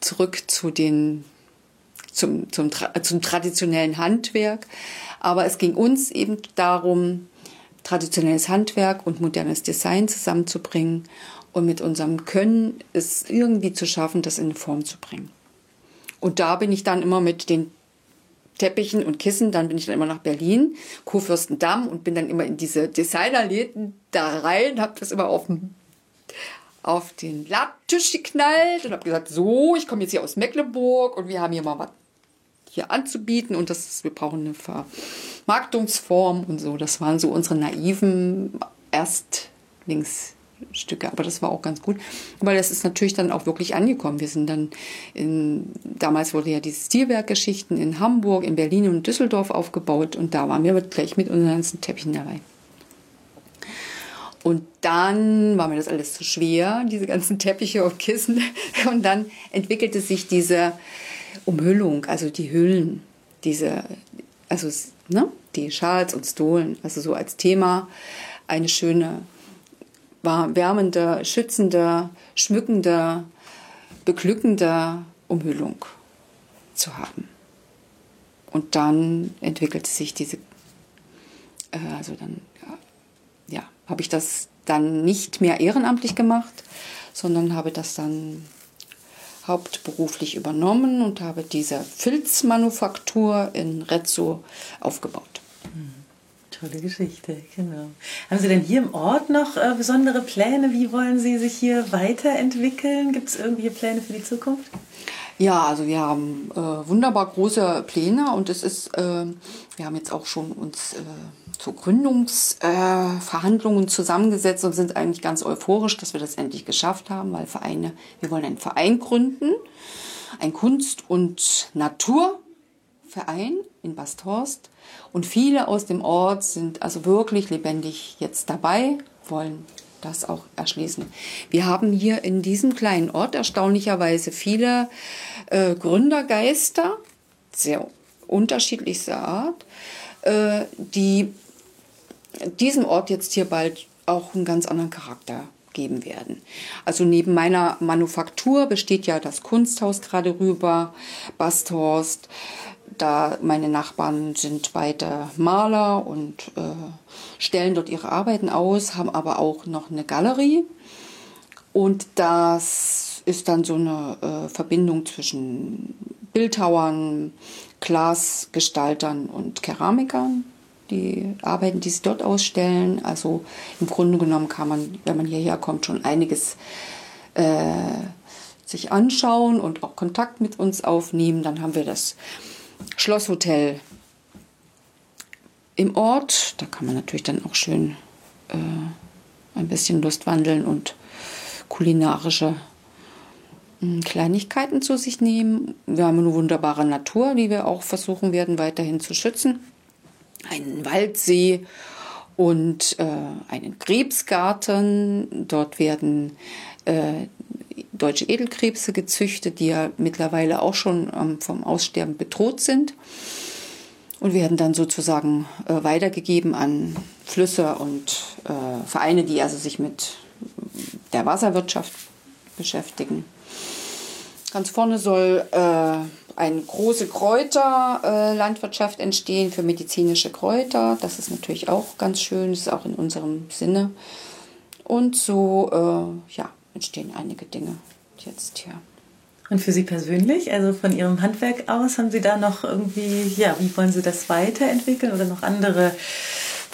zurück zu den zum, zum, zum traditionellen Handwerk. Aber es ging uns eben darum, traditionelles Handwerk und modernes Design zusammenzubringen und mit unserem Können es irgendwie zu schaffen, das in Form zu bringen. Und da bin ich dann immer mit den Teppichen und Kissen, dann bin ich dann immer nach Berlin, Kurfürstendamm und bin dann immer in diese Designerläden da rein, habe das immer auf auf den Latttisch geknallt und habe gesagt, so, ich komme jetzt hier aus Mecklenburg und wir haben hier mal was hier anzubieten und das ist, wir brauchen eine Vermarktungsform und so. Das waren so unsere naiven Erstlingsstücke, aber das war auch ganz gut, weil das ist natürlich dann auch wirklich angekommen. Wir sind dann in, damals wurde ja die Stilwerkgeschichten in Hamburg, in Berlin und Düsseldorf aufgebaut und da waren wir gleich mit unseren ganzen Teppichen dabei. Und dann war mir das alles zu schwer, diese ganzen Teppiche und Kissen. Und dann entwickelte sich diese Umhüllung, also die Hüllen, diese, also ne, die Schals und Stolen, also so als Thema eine schöne, wärmende, schützende, schmückende, beglückende Umhüllung zu haben. Und dann entwickelte sich diese, äh, also dann, ja, ja habe ich das dann nicht mehr ehrenamtlich gemacht, sondern habe das dann hauptberuflich übernommen und habe diese Filzmanufaktur in Rezzo aufgebaut. Hm, tolle Geschichte, genau. Haben Sie denn hier im Ort noch äh, besondere Pläne? Wie wollen Sie sich hier weiterentwickeln? Gibt es irgendwelche Pläne für die Zukunft? Ja, also wir haben äh, wunderbar große Pläne und es ist, äh, wir haben jetzt auch schon uns äh, zu Gründungsverhandlungen zusammengesetzt und sind eigentlich ganz euphorisch, dass wir das endlich geschafft haben, weil Vereine, wir wollen einen Verein gründen, ein Kunst- und Naturverein in Basthorst und viele aus dem Ort sind also wirklich lebendig jetzt dabei, wollen das auch erschließen. Wir haben hier in diesem kleinen Ort erstaunlicherweise viele äh, Gründergeister, sehr unterschiedlichster Art, äh, die diesem Ort jetzt hier bald auch einen ganz anderen Charakter geben werden. Also neben meiner Manufaktur besteht ja das Kunsthaus gerade rüber, Basthorst. Da meine Nachbarn sind beide Maler und äh, stellen dort ihre Arbeiten aus, haben aber auch noch eine Galerie. Und das ist dann so eine äh, Verbindung zwischen Bildhauern, Glasgestaltern und Keramikern die Arbeiten, die sie dort ausstellen. Also im Grunde genommen kann man, wenn man hierher kommt, schon einiges äh, sich anschauen und auch Kontakt mit uns aufnehmen. Dann haben wir das Schlosshotel im Ort. Da kann man natürlich dann auch schön äh, ein bisschen Lust wandeln und kulinarische hm, Kleinigkeiten zu sich nehmen. Wir haben eine wunderbare Natur, die wir auch versuchen werden weiterhin zu schützen einen Waldsee und äh, einen Krebsgarten. Dort werden äh, deutsche Edelkrebse gezüchtet, die ja mittlerweile auch schon ähm, vom Aussterben bedroht sind und werden dann sozusagen äh, weitergegeben an Flüsse und äh, Vereine, die also sich mit der Wasserwirtschaft beschäftigen. Ganz vorne soll äh, eine große Kräuterlandwirtschaft entstehen für medizinische Kräuter. Das ist natürlich auch ganz schön, das ist auch in unserem Sinne. Und so äh, ja, entstehen einige Dinge jetzt hier. Und für Sie persönlich, also von Ihrem Handwerk aus, haben Sie da noch irgendwie, ja, wie wollen Sie das weiterentwickeln oder noch andere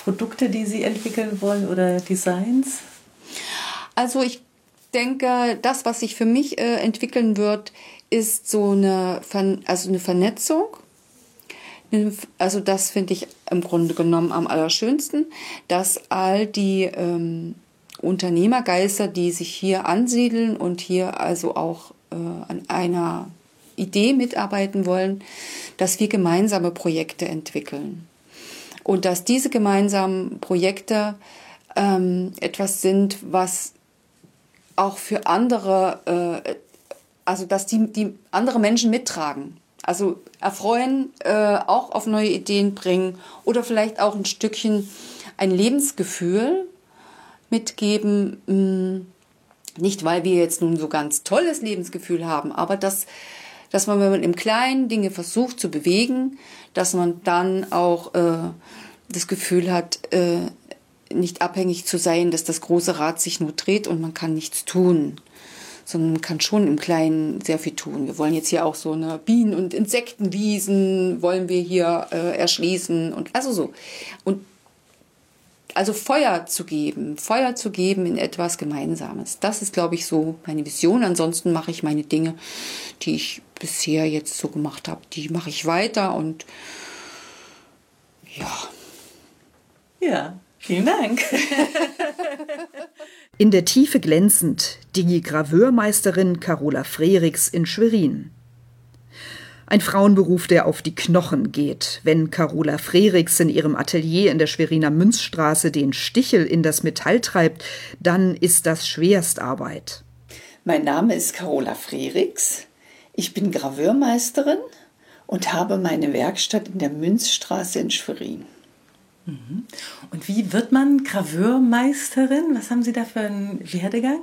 Produkte, die Sie entwickeln wollen oder Designs? Also ich denke, das, was sich für mich äh, entwickeln wird, ist so eine, also eine Vernetzung. Also das finde ich im Grunde genommen am allerschönsten, dass all die ähm, Unternehmergeister, die sich hier ansiedeln und hier also auch äh, an einer Idee mitarbeiten wollen, dass wir gemeinsame Projekte entwickeln. Und dass diese gemeinsamen Projekte ähm, etwas sind, was auch für andere, äh, also dass die, die andere Menschen mittragen. Also erfreuen, äh, auch auf neue Ideen bringen oder vielleicht auch ein Stückchen ein Lebensgefühl mitgeben. Hm, nicht, weil wir jetzt nun so ganz tolles Lebensgefühl haben, aber dass, dass man, wenn man im Kleinen Dinge versucht zu bewegen, dass man dann auch äh, das Gefühl hat, äh, nicht abhängig zu sein, dass das große Rad sich nur dreht und man kann nichts tun, sondern kann schon im Kleinen sehr viel tun. Wir wollen jetzt hier auch so eine Bienen- und Insektenwiesen wollen wir hier äh, erschließen und also so. Und also Feuer zu geben, Feuer zu geben in etwas Gemeinsames. Das ist, glaube ich, so meine Vision. Ansonsten mache ich meine Dinge, die ich bisher jetzt so gemacht habe, die mache ich weiter und ja. Ja, vielen Dank. In der Tiefe glänzend die Graveurmeisterin Carola Frerichs in Schwerin. Ein Frauenberuf, der auf die Knochen geht. Wenn Carola Frerichs in ihrem Atelier in der Schweriner Münzstraße den Stichel in das Metall treibt, dann ist das Schwerstarbeit. Mein Name ist Carola Frerichs. Ich bin Graveurmeisterin und habe meine Werkstatt in der Münzstraße in Schwerin. Mhm. Und wie wird man Graveurmeisterin? Was haben Sie da für einen Werdegang?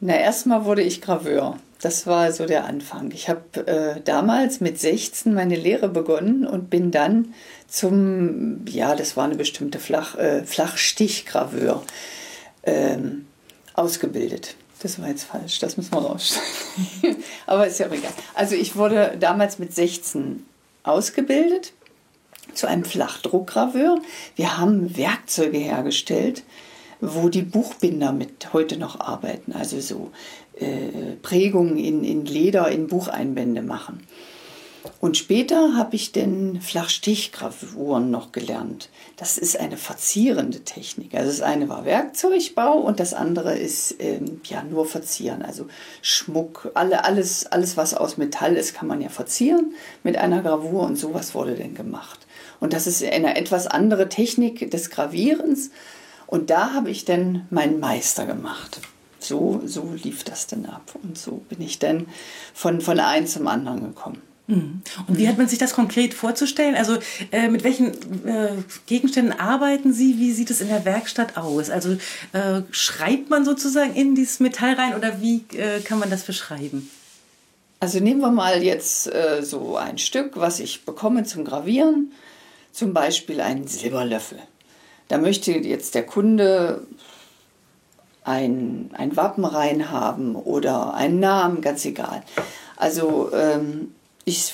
Na, erstmal wurde ich Graveur. Das war so der Anfang. Ich habe äh, damals mit 16 meine Lehre begonnen und bin dann zum, ja, das war eine bestimmte Flach, äh, Flachstichgraveur ähm, ausgebildet. Das war jetzt falsch, das müssen wir rausschneiden. Aber ist ja egal. Also ich wurde damals mit 16 ausgebildet zu einem Flachdruckgraveur. Wir haben Werkzeuge hergestellt, wo die Buchbinder mit heute noch arbeiten. Also so äh, Prägungen in, in Leder, in Bucheinbände machen. Und später habe ich dann Flachstichgravuren noch gelernt. Das ist eine verzierende Technik. Also das eine war Werkzeugbau und das andere ist ähm, ja nur verzieren. Also Schmuck, alle, alles, alles, was aus Metall ist, kann man ja verzieren mit einer Gravur und sowas wurde dann gemacht. Und das ist eine etwas andere Technik des Gravierens. Und da habe ich dann meinen Meister gemacht so, so lief das dann ab. Und so bin ich dann von, von einem zum anderen gekommen. Mhm. Und wie hat man sich das konkret vorzustellen? Also äh, mit welchen äh, Gegenständen arbeiten Sie? Wie sieht es in der Werkstatt aus? Also äh, schreibt man sozusagen in dieses Metall rein oder wie äh, kann man das beschreiben? Also nehmen wir mal jetzt äh, so ein Stück, was ich bekomme zum Gravieren, zum Beispiel einen Silberlöffel. Da möchte jetzt der Kunde ein, ein Wappen reinhaben oder einen Namen, ganz egal. Also ähm, ich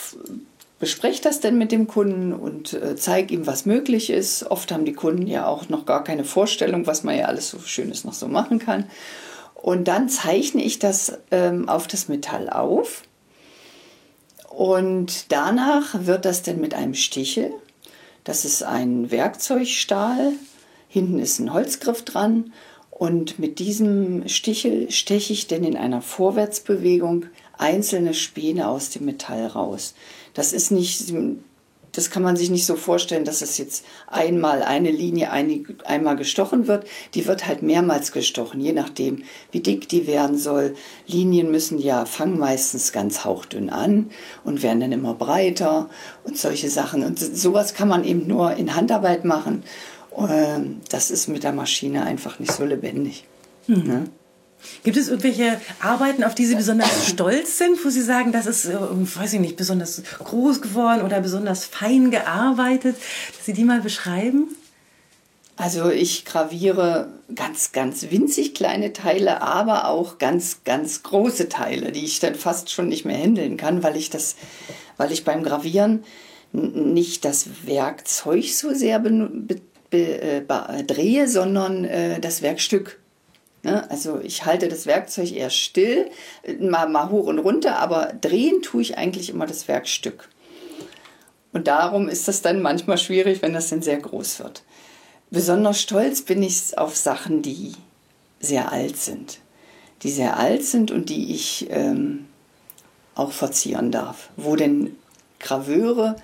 bespreche das dann mit dem Kunden und äh, zeige ihm, was möglich ist. Oft haben die Kunden ja auch noch gar keine Vorstellung, was man ja alles so Schönes noch so machen kann. Und dann zeichne ich das ähm, auf das Metall auf. Und danach wird das dann mit einem Stichel, das ist ein Werkzeugstahl, hinten ist ein Holzgriff dran und mit diesem Stichel steche ich dann in einer Vorwärtsbewegung einzelne Späne aus dem Metall raus. Das ist nicht, das kann man sich nicht so vorstellen, dass es jetzt einmal eine Linie einmal gestochen wird. Die wird halt mehrmals gestochen, je nachdem, wie dick die werden soll. Linien müssen ja, fangen meistens ganz hauchdünn an und werden dann immer breiter und solche Sachen. Und sowas kann man eben nur in Handarbeit machen. Ähm, das ist mit der Maschine einfach nicht so lebendig. Mhm. Ne? Gibt es irgendwelche Arbeiten, auf die Sie besonders stolz sind, wo Sie sagen, das ist, äh, weiß ich nicht, besonders groß geworden oder besonders fein gearbeitet, dass Sie die mal beschreiben? Also ich graviere ganz, ganz winzig kleine Teile, aber auch ganz, ganz große Teile, die ich dann fast schon nicht mehr handeln kann, weil ich das, weil ich beim Gravieren nicht das Werkzeug so sehr benutze äh, drehe, sondern äh, das Werkstück. Ne? Also ich halte das Werkzeug eher still, mal, mal hoch und runter, aber drehen tue ich eigentlich immer das Werkstück. Und darum ist das dann manchmal schwierig, wenn das dann sehr groß wird. Besonders stolz bin ich auf Sachen, die sehr alt sind. Die sehr alt sind und die ich ähm, auch verzieren darf. Wo denn Graveure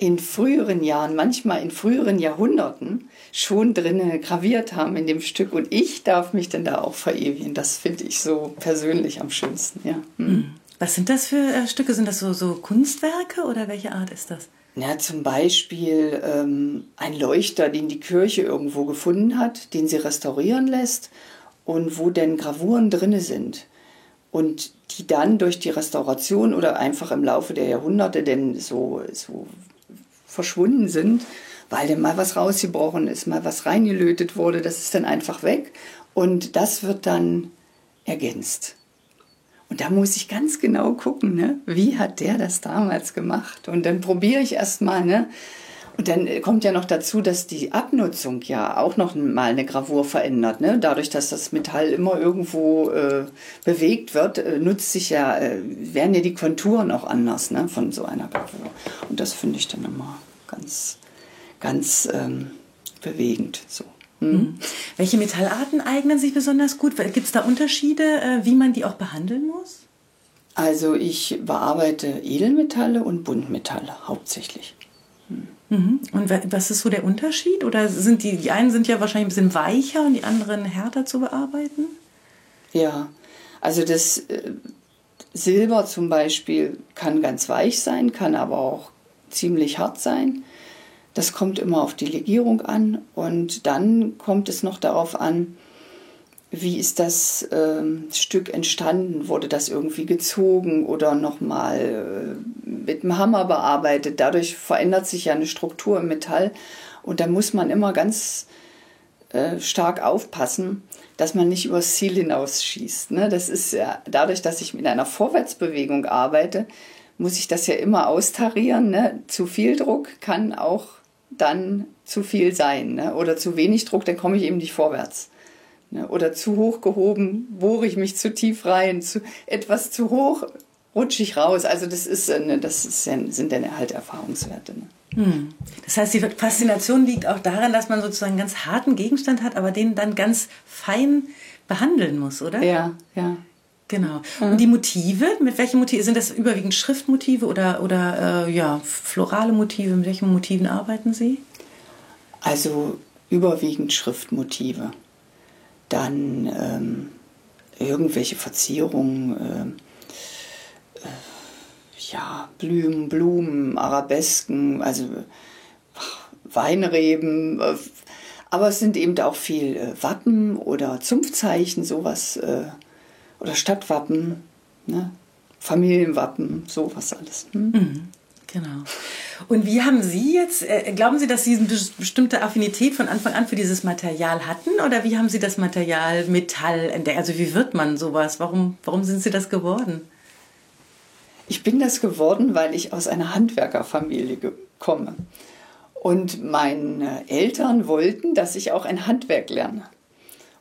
in früheren Jahren, manchmal in früheren Jahrhunderten, schon drinne graviert haben in dem Stück. Und ich darf mich denn da auch verewigen. Das finde ich so persönlich am schönsten. Ja. Hm. Was sind das für äh, Stücke? Sind das so, so Kunstwerke oder welche Art ist das? Ja, zum Beispiel ähm, ein Leuchter, den die Kirche irgendwo gefunden hat, den sie restaurieren lässt und wo denn Gravuren drinne sind und die dann durch die Restauration oder einfach im Laufe der Jahrhunderte denn so, so verschwunden sind, weil dann mal was rausgebrochen ist, mal was reingelötet wurde, das ist dann einfach weg und das wird dann ergänzt. Und da muss ich ganz genau gucken, ne? wie hat der das damals gemacht? Und dann probiere ich erst mal, ne? Und dann kommt ja noch dazu, dass die Abnutzung ja auch noch mal eine Gravur verändert. Ne? Dadurch, dass das Metall immer irgendwo äh, bewegt wird, äh, nutzt sich ja, äh, werden ja die Konturen auch anders ne? von so einer Gravur. Und das finde ich dann immer ganz, ganz ähm, bewegend. So. Hm. Welche Metallarten eignen sich besonders gut? Gibt es da Unterschiede, äh, wie man die auch behandeln muss? Also ich bearbeite Edelmetalle und Buntmetalle hauptsächlich. Hm. Mhm. Und was ist so der Unterschied? Oder sind die, die einen sind ja wahrscheinlich ein bisschen weicher und die anderen härter zu bearbeiten? Ja, also das äh, Silber zum Beispiel kann ganz weich sein, kann aber auch ziemlich hart sein. Das kommt immer auf die Legierung an und dann kommt es noch darauf an, wie ist das ähm, Stück entstanden? Wurde das irgendwie gezogen oder nochmal äh, mit dem Hammer bearbeitet? Dadurch verändert sich ja eine Struktur im Metall und da muss man immer ganz äh, stark aufpassen, dass man nicht übers Ziel hinausschießt. Ne? Das ist ja dadurch, dass ich mit einer Vorwärtsbewegung arbeite, muss ich das ja immer austarieren. Ne? Zu viel Druck kann auch dann zu viel sein. Ne? Oder zu wenig Druck, dann komme ich eben nicht vorwärts. Ne? Oder zu hoch gehoben, bohre ich mich zu tief rein. Zu, etwas zu hoch, rutsche ich raus. Also das, ist, ne, das ist, sind dann halt Erfahrungswerte. Ne? Hm. Das heißt, die Faszination liegt auch daran, dass man sozusagen einen ganz harten Gegenstand hat, aber den dann ganz fein behandeln muss, oder? Ja, ja. Genau. Und die Motive, mit welchen Motiven? Sind das überwiegend Schriftmotive oder, oder äh, ja, florale Motive? Mit welchen Motiven arbeiten Sie? Also überwiegend Schriftmotive. Dann ähm, irgendwelche Verzierungen, äh, äh, ja, Blumen, Blumen, Arabesken, also Weinreben. Äh, aber es sind eben auch viel äh, Wappen oder Zunftzeichen, sowas äh, oder Stadtwappen, ne? Familienwappen, sowas alles. Hm? Mhm, genau. Und wie haben Sie jetzt, äh, glauben Sie, dass Sie eine bestimmte Affinität von Anfang an für dieses Material hatten? Oder wie haben Sie das Material Metall entdeckt? Also wie wird man sowas? Warum, warum sind Sie das geworden? Ich bin das geworden, weil ich aus einer Handwerkerfamilie komme. Und meine Eltern wollten, dass ich auch ein Handwerk lerne.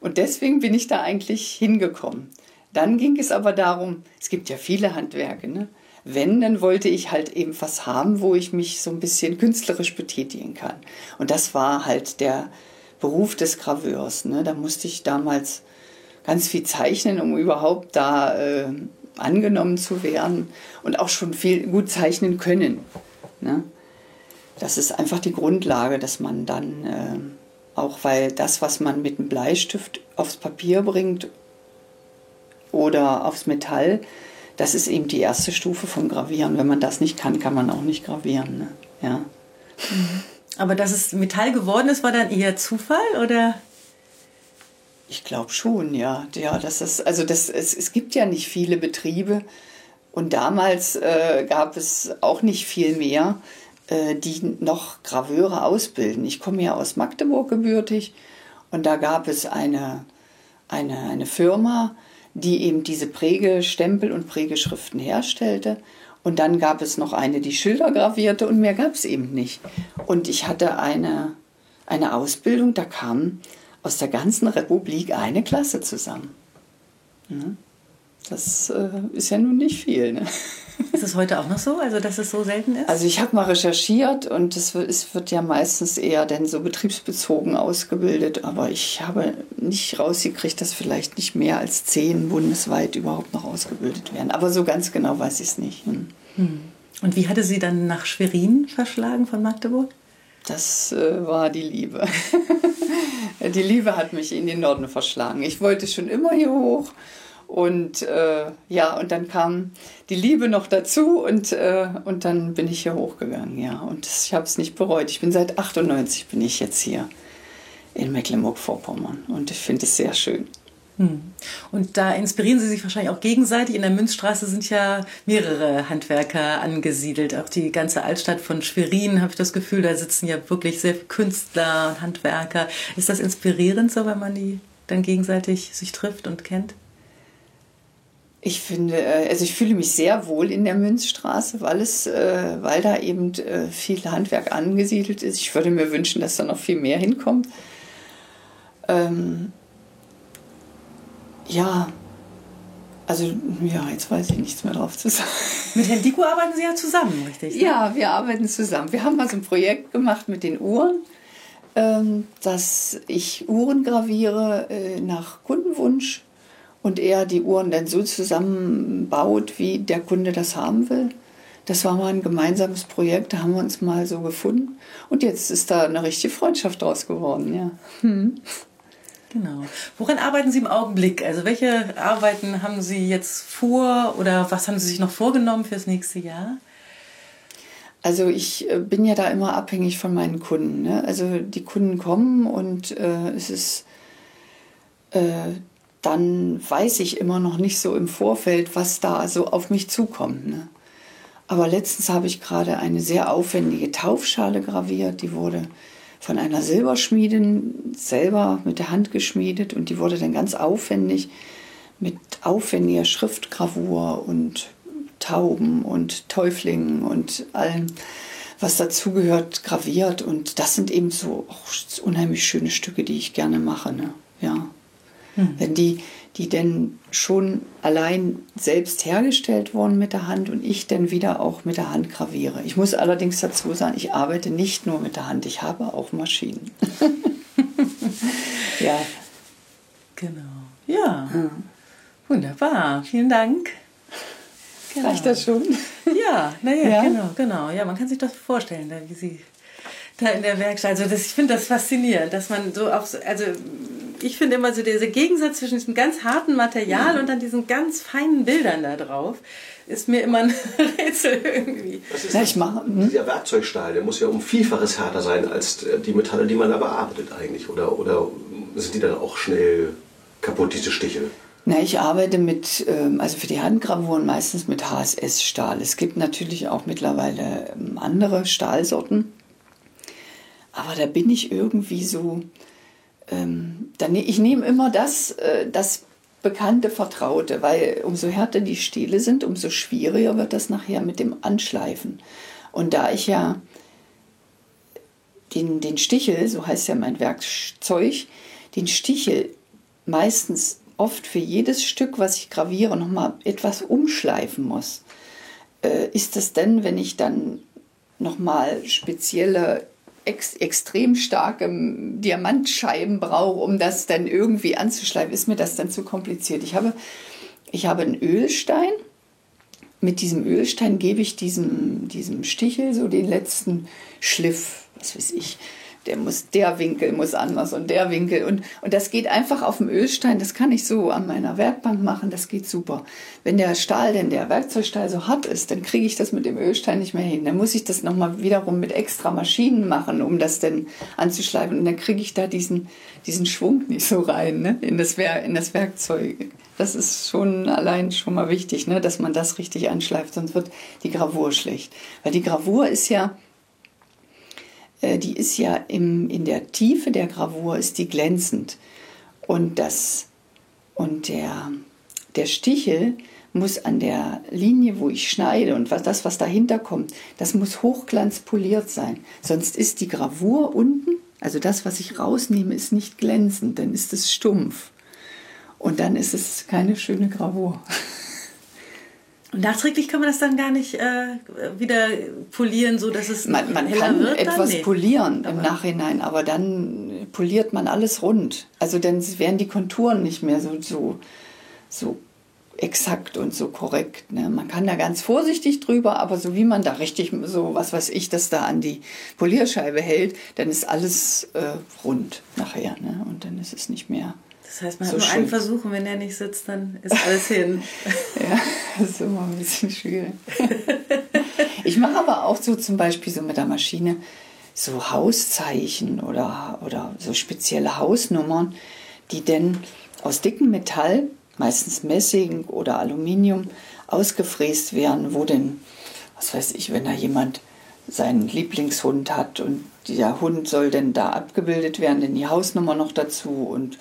Und deswegen bin ich da eigentlich hingekommen. Dann ging es aber darum, es gibt ja viele Handwerke, ne? Wenn, dann wollte ich halt eben was haben, wo ich mich so ein bisschen künstlerisch betätigen kann. Und das war halt der Beruf des Graveurs. Ne? Da musste ich damals ganz viel zeichnen, um überhaupt da äh, angenommen zu werden und auch schon viel gut zeichnen können. Ne? Das ist einfach die Grundlage, dass man dann, äh, auch weil das, was man mit einem Bleistift aufs Papier bringt oder aufs Metall, das ist eben die erste Stufe vom Gravieren. Wenn man das nicht kann, kann man auch nicht gravieren. Ne? Ja. Mhm. Aber dass es Metall geworden ist, war dann eher Zufall oder? Ich glaube schon, ja. Ja, das ist, also das, es, es gibt ja nicht viele Betriebe und damals äh, gab es auch nicht viel mehr, äh, die noch Graveure ausbilden. Ich komme ja aus Magdeburg gebürtig und da gab es eine, eine, eine Firma, die eben diese Prägestempel und Prägeschriften herstellte. Und dann gab es noch eine, die Schilder gravierte und mehr gab es eben nicht. Und ich hatte eine, eine Ausbildung, da kam aus der ganzen Republik eine Klasse zusammen. Das äh, ist ja nun nicht viel. Ne? Ist es heute auch noch so, also dass es so selten ist? Also ich habe mal recherchiert und es wird, ja meistens eher denn so betriebsbezogen ausgebildet, aber ich habe nicht rausgekriegt, dass vielleicht nicht mehr als zehn bundesweit überhaupt noch ausgebildet werden. Aber so ganz genau weiß ich es nicht. Hm. Hm. Und wie hatte sie dann nach Schwerin verschlagen von Magdeburg? Das äh, war die Liebe. die Liebe hat mich in den Norden verschlagen. Ich wollte schon immer hier hoch. Und äh, ja, und dann kam die Liebe noch dazu und, äh, und dann bin ich hier hochgegangen, ja. Und ich habe es nicht bereut. Ich bin seit 98 bin ich jetzt hier in Mecklenburg-Vorpommern und ich finde es sehr schön. Hm. Und da inspirieren Sie sich wahrscheinlich auch gegenseitig. In der Münzstraße sind ja mehrere Handwerker angesiedelt. Auch die ganze Altstadt von Schwerin habe ich das Gefühl, da sitzen ja wirklich sehr viele Künstler und Handwerker. Ist das inspirierend so, wenn man die dann gegenseitig sich trifft und kennt? Ich finde, äh, also ich fühle mich sehr wohl in der Münzstraße, weil es, äh, weil da eben äh, viel Handwerk angesiedelt ist. Ich würde mir wünschen, dass da noch viel mehr hinkommt. Ähm, ja, also ja, jetzt weiß ich nichts mehr drauf zu sagen. Mit Herrn Diko arbeiten Sie ja zusammen, richtig? Ne? Ja, wir arbeiten zusammen. Wir haben mal so ein Projekt gemacht mit den Uhren, ähm, dass ich Uhren graviere nach Kundenwunsch und er die Uhren dann so zusammenbaut, wie der Kunde das haben will. Das war mal ein gemeinsames Projekt, da haben wir uns mal so gefunden. Und jetzt ist da eine richtige Freundschaft draus geworden, ja. Hm. Genau. Woran arbeiten Sie im Augenblick? Also welche Arbeiten haben Sie jetzt vor oder was haben Sie sich noch vorgenommen fürs nächste Jahr? Also ich äh, bin ja da immer abhängig von meinen Kunden. Ne? Also die Kunden kommen und äh, es ist, äh, dann weiß ich immer noch nicht so im Vorfeld, was da so auf mich zukommt. Ne? Aber letztens habe ich gerade eine sehr aufwendige Taufschale graviert, die wurde von einer Silberschmiedin selber mit der Hand geschmiedet und die wurde dann ganz aufwendig mit aufwendiger Schriftgravur und Tauben und Täuflingen und allem, was dazugehört, graviert. Und das sind eben so unheimlich schöne Stücke, die ich gerne mache. Ne? Ja. Hm. Wenn die die denn schon allein selbst hergestellt wurden mit der Hand und ich dann wieder auch mit der Hand graviere. Ich muss allerdings dazu sagen, ich arbeite nicht nur mit der Hand, ich habe auch Maschinen. ja. Genau. Ja. ja. Wunderbar. Vielen Dank. Genau. Reicht das schon? Ja, naja, ja? genau, genau. Ja, man kann sich das vorstellen, wie Sie da in der Werkstatt. Also das, ich finde das faszinierend, dass man so auch, also ich finde immer so dieser Gegensatz zwischen diesem ganz harten Material ja. und dann diesen ganz feinen Bildern da drauf ist mir immer ein Rätsel irgendwie. Was ist ja, ich mache, hm? Dieser Werkzeugstahl, der muss ja um Vielfaches härter sein als die Metalle, die man da bearbeitet eigentlich. Oder, oder sind die dann auch schnell kaputt, diese Stiche? Na, ich arbeite mit, ähm, also für die Handgravuren meistens mit HSS-Stahl. Es gibt natürlich auch mittlerweile ähm, andere Stahlsorten. Aber da bin ich irgendwie so, ähm, dann, ich nehme immer das, äh, das bekannte, vertraute, weil umso härter die Stiele sind, umso schwieriger wird das nachher mit dem Anschleifen. Und da ich ja den, den Stichel, so heißt ja mein Werkzeug, den Stichel meistens oft für jedes Stück, was ich graviere, nochmal etwas umschleifen muss, äh, ist das denn, wenn ich dann nochmal spezielle ex extrem starke Diamantscheiben brauche, um das dann irgendwie anzuschleifen, ist mir das dann zu kompliziert. Ich habe, ich habe einen Ölstein. Mit diesem Ölstein gebe ich diesem, diesem Stichel so den letzten Schliff, was weiß ich, der muss, der Winkel muss anders und der Winkel. Und, und das geht einfach auf dem Ölstein. Das kann ich so an meiner Werkbank machen. Das geht super. Wenn der Stahl, denn der Werkzeugstahl so hart ist, dann kriege ich das mit dem Ölstein nicht mehr hin. Dann muss ich das nochmal wiederum mit extra Maschinen machen, um das dann anzuschleifen. Und dann kriege ich da diesen, diesen Schwung nicht so rein, ne? in, das, in das Werkzeug. Das ist schon allein schon mal wichtig, ne? dass man das richtig anschleift, sonst wird die Gravur schlecht. Weil die Gravur ist ja, die ist ja im, in der Tiefe der Gravur ist die glänzend. Und, das, und der, der Stichel muss an der Linie, wo ich schneide und was, das, was dahinter kommt, das muss hochglanzpoliert sein. Sonst ist die Gravur unten, also das, was ich rausnehme, ist nicht glänzend, dann ist es stumpf. Und dann ist es keine schöne Gravur. Und nachträglich kann man das dann gar nicht äh, wieder polieren, so dass es man, man kann wird etwas nee. polieren im Nachhinein, aber dann poliert man alles rund. Also dann werden die Konturen nicht mehr so so so exakt und so korrekt. Ne? Man kann da ganz vorsichtig drüber, aber so wie man da richtig so, was weiß ich, das da an die Polierscheibe hält, dann ist alles äh, rund nachher. Ne? Und dann ist es nicht mehr. Das heißt, man so hat nur schön. einen Versuch und wenn der nicht sitzt, dann ist alles hin. Ja, das ist immer ein bisschen schwierig. Ich mache aber auch so zum Beispiel so mit der Maschine so Hauszeichen oder, oder so spezielle Hausnummern, die denn aus dickem Metall, meistens Messing oder Aluminium, ausgefräst werden, wo denn, was weiß ich, wenn da jemand seinen Lieblingshund hat und dieser Hund soll denn da abgebildet werden, denn die Hausnummer noch dazu und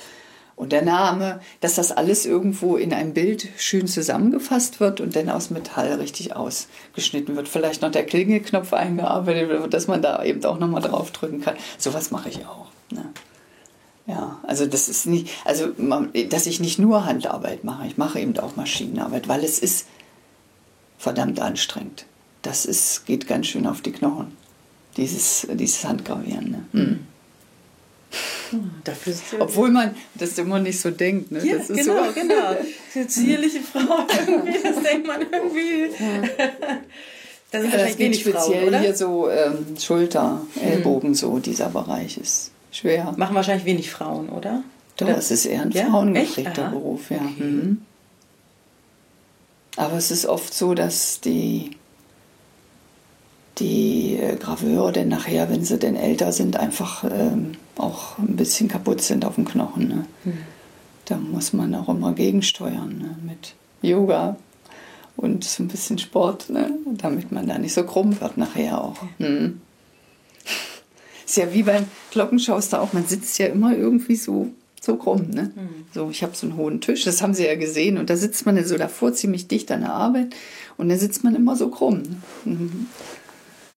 und der Name, dass das alles irgendwo in einem Bild schön zusammengefasst wird und dann aus Metall richtig ausgeschnitten wird. Vielleicht noch der Klingelknopf eingearbeitet wird, dass man da eben auch nochmal draufdrücken kann. Sowas mache ich auch. Ne? Ja, also das ist nicht, also dass ich nicht nur Handarbeit mache, ich mache eben auch Maschinenarbeit, weil es ist verdammt anstrengend. Das ist, geht ganz schön auf die Knochen, dieses, dieses Handgravieren. Ne? Hm. Dafür ist Obwohl man das immer nicht so denkt. Ne? Ja, das ist genau, so, genau. So zierliche Frau irgendwie, das denkt man irgendwie. Das wahrscheinlich geht wenig speziell Frauen, hier so ähm, Schulter, Ellbogen, so dieser Bereich ist schwer. Machen wahrscheinlich wenig Frauen, oder? Doch, Oder- es ist eher ein Ja? frauengeprägter. Beruf, ja. Okay. Mhm. Aber es ist oft so, dass die, die äh, Graveure dann nachher, wenn sie denn älter sind, einfach ähm, auch ein bisschen kaputt sind auf dem Knochen. Ne? Hm. Da muss man auch immer gegensteuern ne? mit Yoga und so ein bisschen Sport, ne? damit man da nicht so krumm wird nachher auch. Mhm. Ist ja wie beim Glockenschauster auch, man sitzt ja immer irgendwie so, so krumm. Ne? So, ich habe so einen hohen Tisch, das haben sie ja gesehen, und da sitzt man so davor ziemlich dicht an der Arbeit und dann sitzt man immer so krumm. Ne? Mhm.